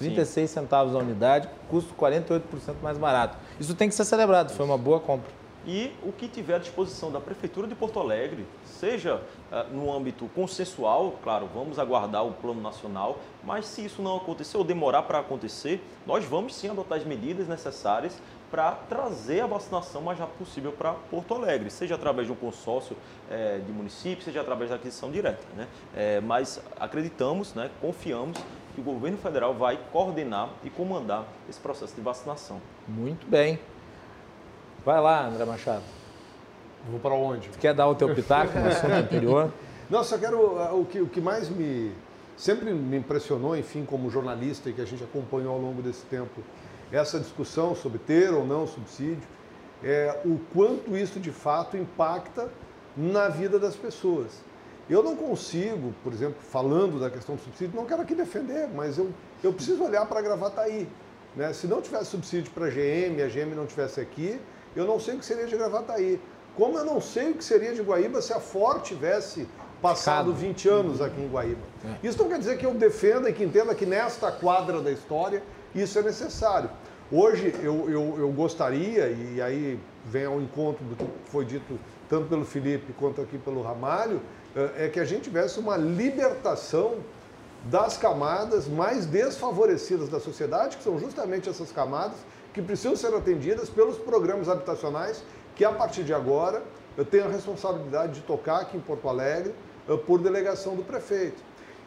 né? 36 centavos a unidade, custo 48% mais barato. Isso tem que ser celebrado, foi uma boa compra. e o que tiver à disposição da Prefeitura de Porto Alegre, seja ah, no âmbito consensual, claro, vamos aguardar o plano nacional, mas se isso não acontecer ou demorar para acontecer, nós vamos sim adotar as medidas necessárias para trazer a vacinação mais rápido possível para Porto Alegre, seja através de um consórcio eh, de municípios, seja através da aquisição direta. Né? Eh, mas acreditamos, né, confiamos que o governo federal vai coordenar e comandar esse processo de vacinação. Muito bem. Vai lá, André Machado. Vou para onde? Tu quer dar o teu pitaco no assunto anterior? Não, só quero. ah, O que, o que mais me. Sempre me impressionou, enfim, como jornalista e que a gente acompanhou ao longo desse tempo, essa discussão sobre ter ou não subsídio, é o quanto isso de fato impacta na vida das pessoas. Eu não consigo, por exemplo, falando da questão do subsídio, não quero aqui defender, mas eu, eu preciso olhar para a Gravataí. Né? Se não tivesse subsídio para a GM, a GM não tivesse aqui, eu não sei o que seria de Gravataí. Como eu não sei o que seria de Guaíba se a Ford tivesse passado Ficado. 20 anos aqui em Guaíba. Isso não quer dizer que eu defenda e que entenda que nesta quadra da história isso é necessário. Hoje eu, eu, eu gostaria, e aí vem ao encontro do que foi dito tanto pelo Felipe quanto aqui pelo Ramalho, é que a gente tivesse uma libertação das camadas mais desfavorecidas da sociedade, que são justamente essas camadas que precisam ser atendidas pelos programas habitacionais, que a partir de agora eu tenho a responsabilidade de tocar aqui em Porto Alegre eh, por delegação do prefeito.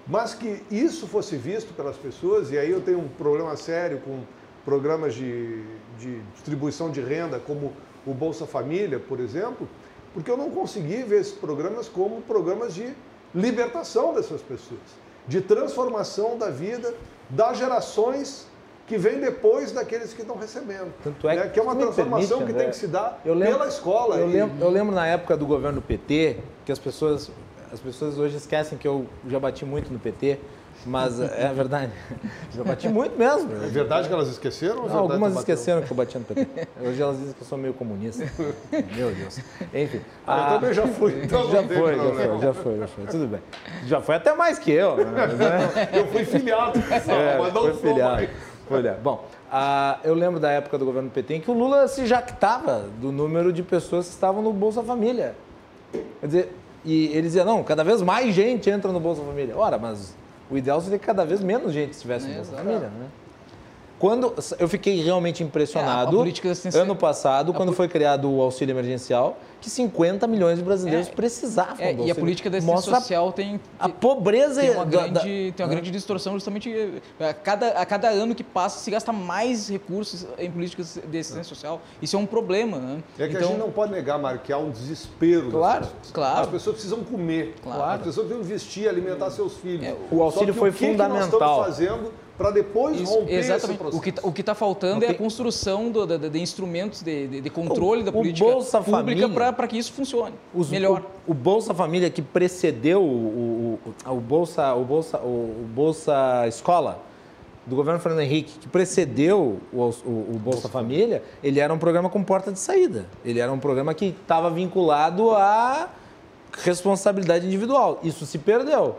Mas que isso fosse visto pelas pessoas, e aí eu tenho um problema sério com programas de, de distribuição de renda, como o Bolsa Família, por exemplo, porque eu não consegui ver esses programas como programas de libertação dessas pessoas, de transformação da vida das gerações que vêm depois daqueles que estão recebendo. Tanto é Né? que- é uma transformação permite, que tem que se dar Eu lembro- pela escola. Eu E- lembro, eu lembro na época do governo PT, que as pessoas, as pessoas hoje esquecem que eu já bati muito no PT, mas é verdade. Já bati muito mesmo. É verdade que elas esqueceram? é Não, algumas esqueceram que eu batia no PT. Hoje elas dizem que eu sou meio comunista. Meu Deus. Enfim. Eu a- também já fui. Então já foi, já foi, já foi, já foi. Tudo bem. Já foi até mais que eu. né? Eu fui filiado, É, mas não foi sou filiado. mais. Filiado. Bom, ah, eu lembro da época do governo PT em que o Lula se jactava do número de pessoas que estavam no Bolsa Família. Quer dizer, E eles diziam, não, cada vez mais gente entra no Bolsa Família. Ora, mas o ideal seria que cada vez menos gente estivesse É, Bolsa exato. Família, né? Quando eu fiquei realmente impressionado, É, a ano passado, quando foi criado o auxílio emergencial, que 50 milhões de brasileiros É, precisavam É, do e a política da assistência Mostra social tem, a pobreza tem uma, da- da- grande, tem uma grande distorção justamente eh, a cada, a cada ano que passa se gasta mais recursos em políticas de assistência social. Isso é um problema, né? É que a Então, gente não pode negar, Mário, que há um desespero Claro, claro. As pessoas precisam comer. Claro. As pessoas precisam vestir, alimentar seus filhos. É, o auxílio Só que foi o que Que nós fundamental. estamos fazendo para depois Isso, romper exatamente. esse processo? O que está o que tá faltando é a construção do- de, de instrumentos de, de- de controle O- da política Bolsa pública para que isso funcione Os- melhor. O, o Bolsa Família que precedeu o, o, o Bolsa, o, Bolsa, o, o Bolsa Escola do governo Fernando Henrique, que precedeu o, o, o Bolsa Família, ele era um programa com porta de saída. Ele era um programa que estava vinculado à responsabilidade individual. Isso se perdeu,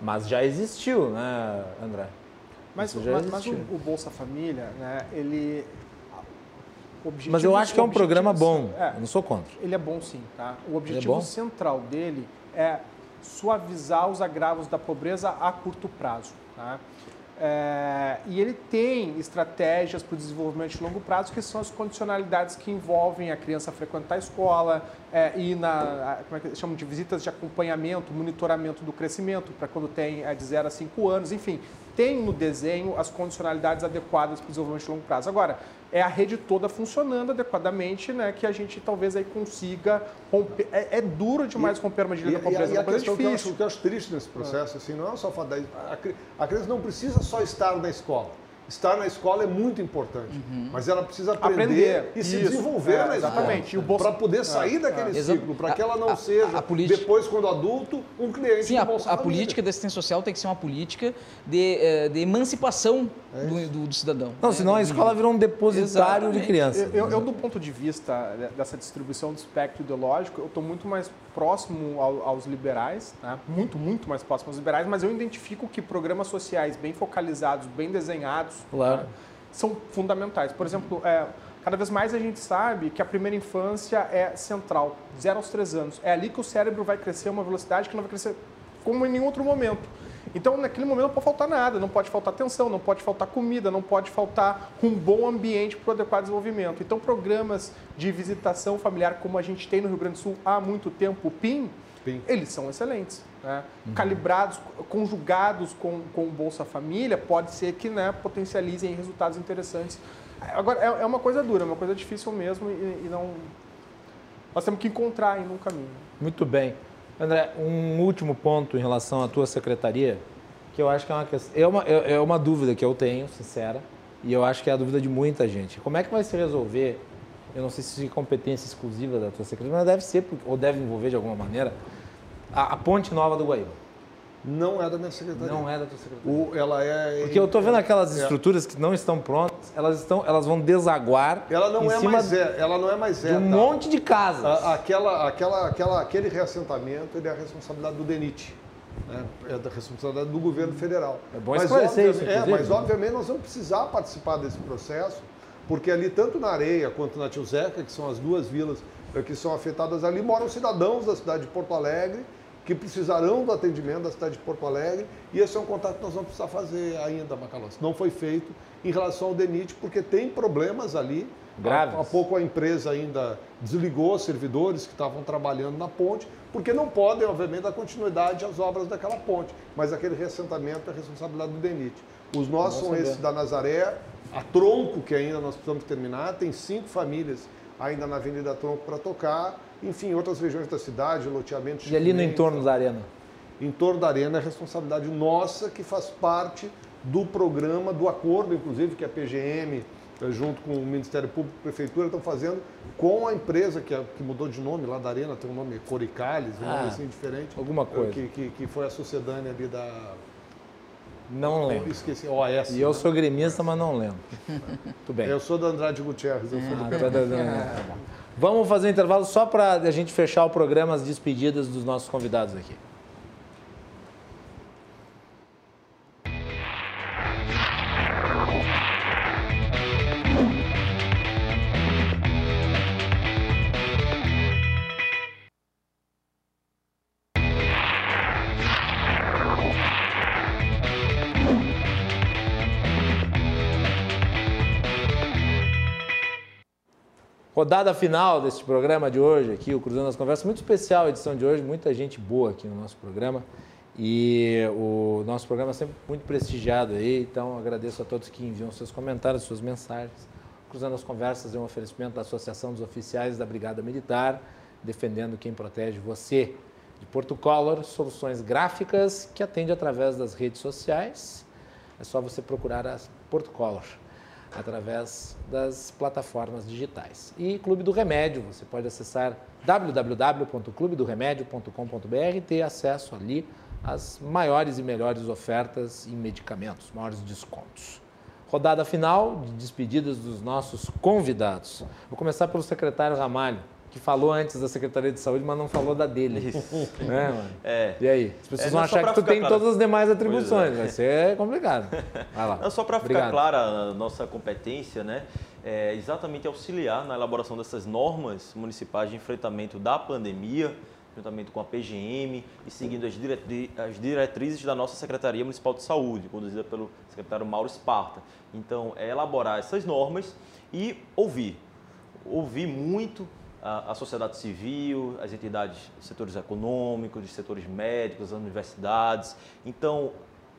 mas já existiu, né, André? Mas, mas, mas o, o Bolsa Família, né, ele... objetivos- Mas eu acho que é um programa bom. é, Eu não sou contra. Ele é bom sim, tá? O objetivo bom? central dele é suavizar os agravos da pobreza a curto prazo, tá? É, e ele tem estratégias para o desenvolvimento de longo prazo, que são as condicionalidades que envolvem a criança frequentar a escola, é, ir na, como é que chamam de visitas de acompanhamento, monitoramento do crescimento, para quando tem é, de 0 a 5 anos, enfim, tem no desenho as condicionalidades adequadas para o desenvolvimento de longo prazo. Agora, é a rede toda funcionando adequadamente, né, que a gente talvez aí consiga romper. É, é duro demais romper a E, armadilha da e, pobreza, e é a uma coisa questão que eu, acho, difícil. que eu acho triste nesse processo, assim, não é só falar da, a, a criança não precisa só estar na escola. Estar na escola é muito importante, mas ela precisa aprender, Aprender, e se isso, desenvolver é, na exatamente. Escola. Bolsa- Para poder sair daquele Exato. ciclo, para que ela A- não a- seja, a política- depois, quando adulto, um cliente Sim, do a, Bolsa a política da assistência social tem que ser uma política de, eh, de emancipação É do, do- do cidadão. Não, né? senão a escola virou um depositário de Exatamente. crianças. Eu, eu, do ponto de vista de- dessa distribuição do espectro ideológico, eu estou muito mais próximo ao- aos liberais, né? muito, muito mais próximo aos liberais, mas eu identifico que programas sociais bem focalizados, bem desenhados, Claro. né, são fundamentais. Por exemplo, é, cada vez mais a gente sabe que a primeira infância é central, 0 aos 3 anos. É ali que o cérebro vai crescer a uma velocidade que não vai crescer como em nenhum outro momento. Então, naquele momento não pode faltar nada, não pode faltar atenção, não pode faltar comida, não pode faltar um bom ambiente para o adequado desenvolvimento. Então, programas de visitação familiar, como a gente tem no Rio Grande do Sul há muito tempo, o PIN, PIN. eles são excelentes. Né? Calibrados, conjugados com, com o Bolsa Família, pode ser que né, potencializem resultados interessantes. Agora, é, é uma coisa dura, é uma coisa difícil mesmo e, e não... Nós temos que encontrar ainda um caminho. Muito bem. André, um último ponto em relação à tua secretaria, que eu acho que é uma, é uma, é é uma dúvida que eu tenho, sincera, e eu acho que é a dúvida de muita gente. Como é que vai se resolver, eu não sei se é competência exclusiva da tua secretaria, mas deve ser, ou deve envolver de alguma maneira, a, a ponte nova do Guaíba. Não é da minha secretaria. Não é da tua secretaria. O, ela é. Porque eu estou vendo aquelas É. estruturas que não estão prontas, elas, estão, elas vão desaguar Ela não é mais é, ela não é mais de é. um tá? monte de casas. A- Aquela, aquela, aquela, aquele reassentamento ele é a responsabilidade do DENIT. Né? É da responsabilidade do governo federal. É bom mas, esclarecer isso, é, mas obviamente nós vamos precisar participar desse processo, porque ali, tanto na Areia quanto na Tio Zeca, que são as duas vilas eh, que são afetadas ali, moram cidadãos da cidade de Porto Alegre que precisarão do atendimento da cidade de Porto Alegre e esse é um contato que nós vamos precisar fazer ainda, Macalossi. Não foi feito em relação ao DENIT, porque tem problemas ali. Graves. Há, há pouco a empresa ainda desligou os servidores que estavam trabalhando na ponte, porque não podem, obviamente, dar continuidade às obras daquela ponte. Mas aquele reassentamento é responsabilidade do DENIT. Os nossos são esses da Nazaré, a Tronco, que ainda nós precisamos terminar, tem cinco famílias ainda na Avenida Tronco para tocar, enfim, outras regiões da cidade, loteamentos. E ali no entorno da arena. em torno da arena é responsabilidade nossa, que faz parte do programa, do acordo, inclusive, que a PGM, eh, junto com o Ministério Público e a Prefeitura, estão fazendo com a empresa que, é- que mudou de nome lá da arena, tem um nome Coricales, um Ah, nome assim diferente. alguma eh, coisa. Que, que, que foi a sucedânea ali da. Não lembro. Esqueci, OAS. E eu né? sou gremista, mas não lembro. Muito bem. Eu sou da Andrade Gutierrez, eu sou do Ah, tá, tá, tá, tá bom. Vamos fazer um intervalo só para a gente fechar o programa, as despedidas dos nossos convidados aqui. Rodada final deste programa de hoje aqui, o Cruzando as Conversas, muito especial a edição de hoje, muita gente boa aqui no nosso programa. E o nosso programa é sempre muito prestigiado aí, então agradeço a todos que enviam seus comentários, suas mensagens. Cruzando as Conversas é um oferecimento da Associação dos Oficiais da Brigada Militar, defendendo quem protege você. De Porto Color, soluções gráficas que atende através das redes sociais. É só você procurar a Porto Color através das plataformas digitais. E Clube do Remédio, você pode acessar www.clubedoremedio.com.br e ter acesso ali às maiores e melhores ofertas em medicamentos, maiores descontos. Rodada final de despedidas dos nossos convidados. Vou começar pelo secretário Ramalho que falou antes da Secretaria de Saúde, mas não falou da dele. Isso. Né, mano? É. E aí? As pessoas é, vão achar que tu tem claro. todas as demais atribuições, é. vai ser complicado. Vai lá. Não, só para ficar clara a nossa competência, né? É exatamente auxiliar na elaboração dessas normas municipais de enfrentamento da pandemia, juntamente com a PGM e seguindo as, diretri as diretrizes da nossa Secretaria Municipal de Saúde, conduzida pelo secretário Mauro Esparta. Então, é elaborar essas normas e ouvir. Ouvir muito a, sociedade civil, as entidades setores econômicos, setores médicos, as universidades. Então,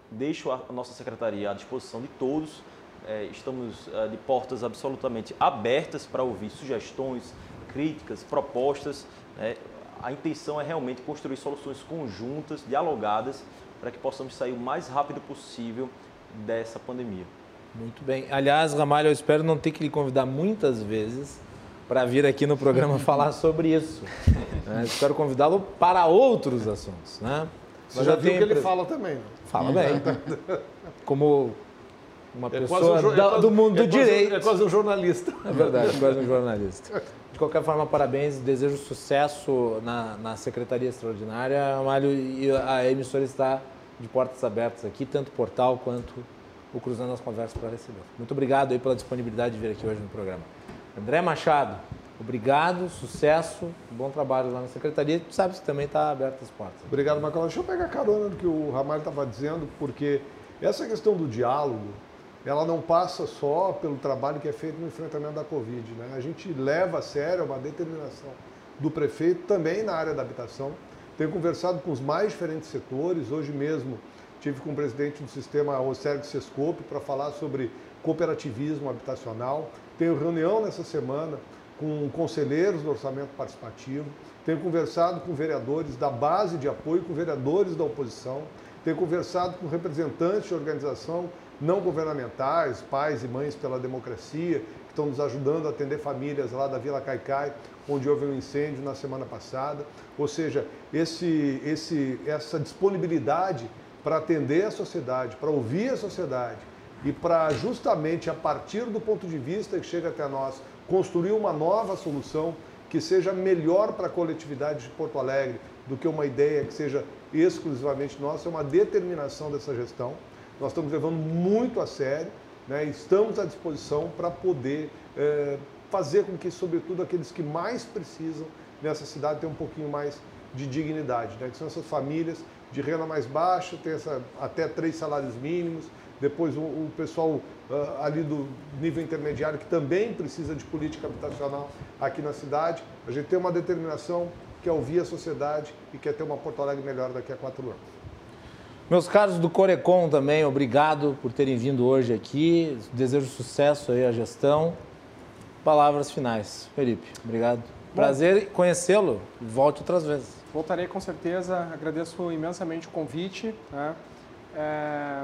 deixo a nossa secretaria à disposição de todos. É, estamos é, de portas absolutamente abertas para ouvir sugestões, críticas, propostas. Né? A intenção é realmente construir soluções conjuntas, dialogadas, para que possamos sair o mais rápido possível dessa pandemia. Muito bem. Aliás, Ramalho, eu espero não ter que lhe convidar muitas vezes para vir aqui no programa falar sobre isso. Né? Espero convidá-lo para outros assuntos. Né? Você já viu que ele fala também. Fala bem. Como uma é pessoa um, é do mundo é do direito. É quase um jornalista. É verdade, quase um jornalista. De qualquer forma, parabéns, desejo sucesso na, na Secretaria Extraordinária. Amália e a emissora está de portas abertas aqui, tanto o portal quanto o Cruzando as Conversas para receber. Muito obrigado aí pela disponibilidade de vir aqui hoje no programa. André Machado, obrigado, sucesso, bom trabalho lá na secretaria. Tu sabe que também está aberto as portas. Obrigado, Macalão. Deixa eu pegar carona do que o Ramalho estava dizendo, porque essa questão do diálogo, ela não passa só pelo trabalho que é feito no enfrentamento da Covid. Né? A gente leva a sério uma determinação do prefeito também na área da habitação. Tenho conversado com os mais diferentes setores. Hoje mesmo tive com o presidente do sistema, o Sérgio Sescope, para falar sobre cooperativismo habitacional. Tenho reunião nessa semana com conselheiros do orçamento participativo. Tenho conversado com vereadores da base de apoio, com vereadores da oposição. Tenho conversado com representantes de organização não governamentais, pais e mães pela democracia, que estão nos ajudando a atender famílias lá da Vila Caicai, onde houve um incêndio na semana passada. Ou seja, esse, esse, essa disponibilidade para atender a sociedade, para ouvir a sociedade, e para justamente a partir do ponto de vista que chega até nós, construir uma nova solução que seja melhor para a coletividade de Porto Alegre do que uma ideia que seja exclusivamente nossa, é uma determinação dessa gestão. Nós estamos levando muito a sério, né? estamos à disposição para poder é, fazer com que, sobretudo, aqueles que mais precisam nessa cidade tenham um pouquinho mais de dignidade, né? que são essas famílias de renda mais baixa, tem essa, até três salários mínimos, depois o, o pessoal uh, ali do nível intermediário que também precisa de política habitacional aqui na cidade. A gente tem uma determinação que é ouvir a sociedade e quer ter uma Porto Alegre melhor daqui a quatro anos. Meus caros do Corecon também, obrigado por terem vindo hoje aqui. Desejo sucesso aí à gestão. Palavras finais. Felipe, obrigado. Prazer conhecê-lo. Volte outras vezes. Voltarei com certeza. Agradeço imensamente o convite. Né? É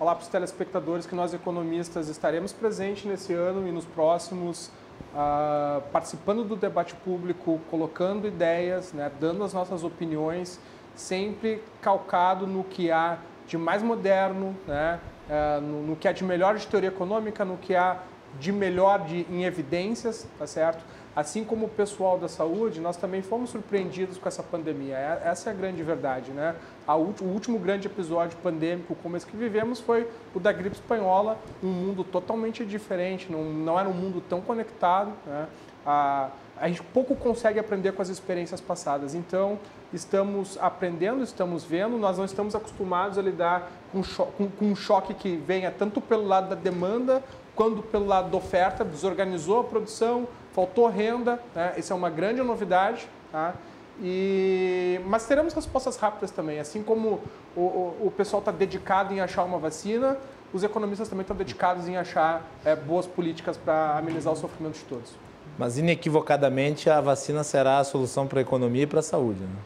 falar para os telespectadores que nós economistas estaremos presentes nesse ano e nos próximos, uh, participando do debate público, colocando ideias, né, dando as nossas opiniões, sempre calcado no que há de mais moderno, né, uh, no, no, que há de melhor de teoria econômica, no que há de melhor de, em evidências, tá certo? Assim como o pessoal da saúde, nós também fomos surpreendidos com essa pandemia. É, essa é a grande verdade, né? o último grande episódio pandêmico como esse que vivemos foi o da gripe espanhola, um mundo totalmente diferente, não, era um mundo tão conectado, né? A, gente pouco consegue aprender com as experiências passadas. Então, estamos aprendendo, estamos vendo, nós não estamos acostumados a lidar com, com, com um choque que venha tanto pelo lado da demanda quando pelo lado da oferta desorganizou a produção, faltou renda, né? isso é uma grande novidade. Tá? E, mas teremos respostas rápidas também. Assim como o, o, o pessoal está dedicado em achar uma vacina, os economistas também estão dedicados em achar é, boas políticas para amenizar o sofrimento de todos. Mas inequivocadamente a vacina será a solução para a economia e para a saúde. Né?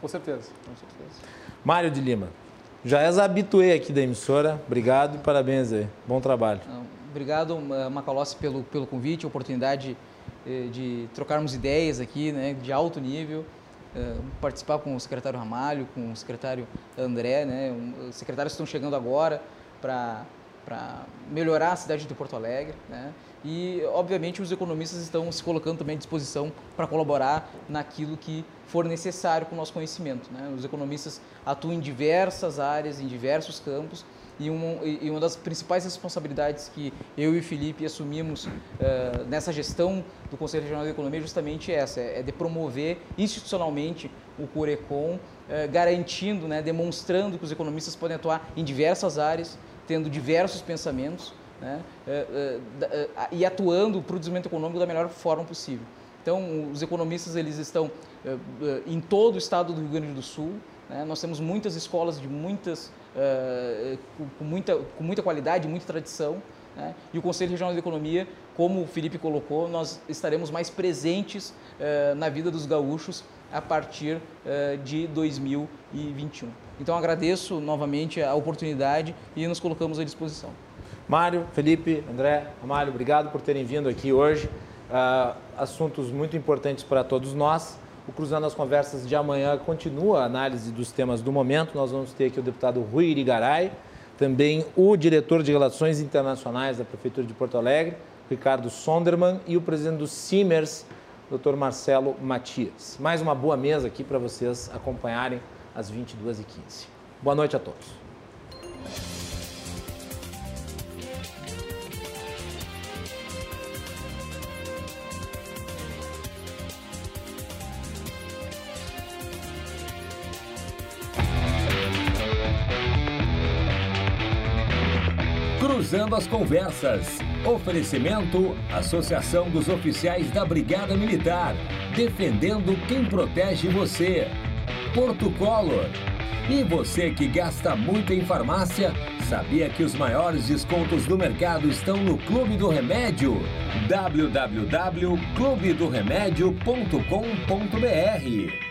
Com certeza, com certeza. Mário de Lima, já és habituê aqui da emissora. Obrigado e parabéns aí. Bom trabalho. Obrigado, Macalossi, pelo, pelo convite, oportunidade de trocarmos ideias aqui, né, de alto nível. Eh, participar com o secretário Ramalho, com o secretário André, né, os secretários estão chegando agora para melhorar a cidade de Porto Alegre. Né, e, obviamente, os economistas estão se colocando também à disposição para colaborar naquilo que for necessário com o nosso conhecimento. Né? Os economistas atuam em diversas áreas, em diversos campos, e uma, e uma das principais responsabilidades que eu e o Felipe assumimos uh, nessa gestão do Conselho Regional de Economia é justamente essa, é de promover institucionalmente o Curecon, uh, garantindo, né, demonstrando que os economistas podem atuar em diversas áreas, tendo diversos pensamentos, né, uh, e atuando para o desenvolvimento econômico da melhor forma possível. Então, os economistas eles estão em todo o estado do Rio Grande do Sul. Né? Nós temos muitas escolas de muitas, com, muita, com muita qualidade, muita tradição. Né? E o Conselho Regional de Economia, como o Felipe colocou, nós estaremos mais presentes na vida dos gaúchos a partir de 2021. Então, agradeço novamente a oportunidade e nos colocamos à disposição. Mário, Felipe, André, Amário, obrigado por terem vindo aqui hoje uh, assuntos muito importantes para todos nós. O Cruzando as Conversas de amanhã continua a análise dos temas do momento. Nós vamos ter aqui o deputado Rui Irigaray, também o diretor de Relações Internacionais da Prefeitura de Porto Alegre, Ricardo Sonderman, e o presidente do Simers, Dr. Marcelo Matias. Mais uma boa mesa aqui para vocês acompanharem às 22h15. Boa noite a todos. Cruzando as Conversas. Oferecimento: Associação dos Oficiais da Brigada Militar. Defendendo quem protege você. Porto Color. E você que gasta muito em farmácia, sabia que os maiores descontos do mercado estão no Clube do Remédio? www.clubedoremedio.com.br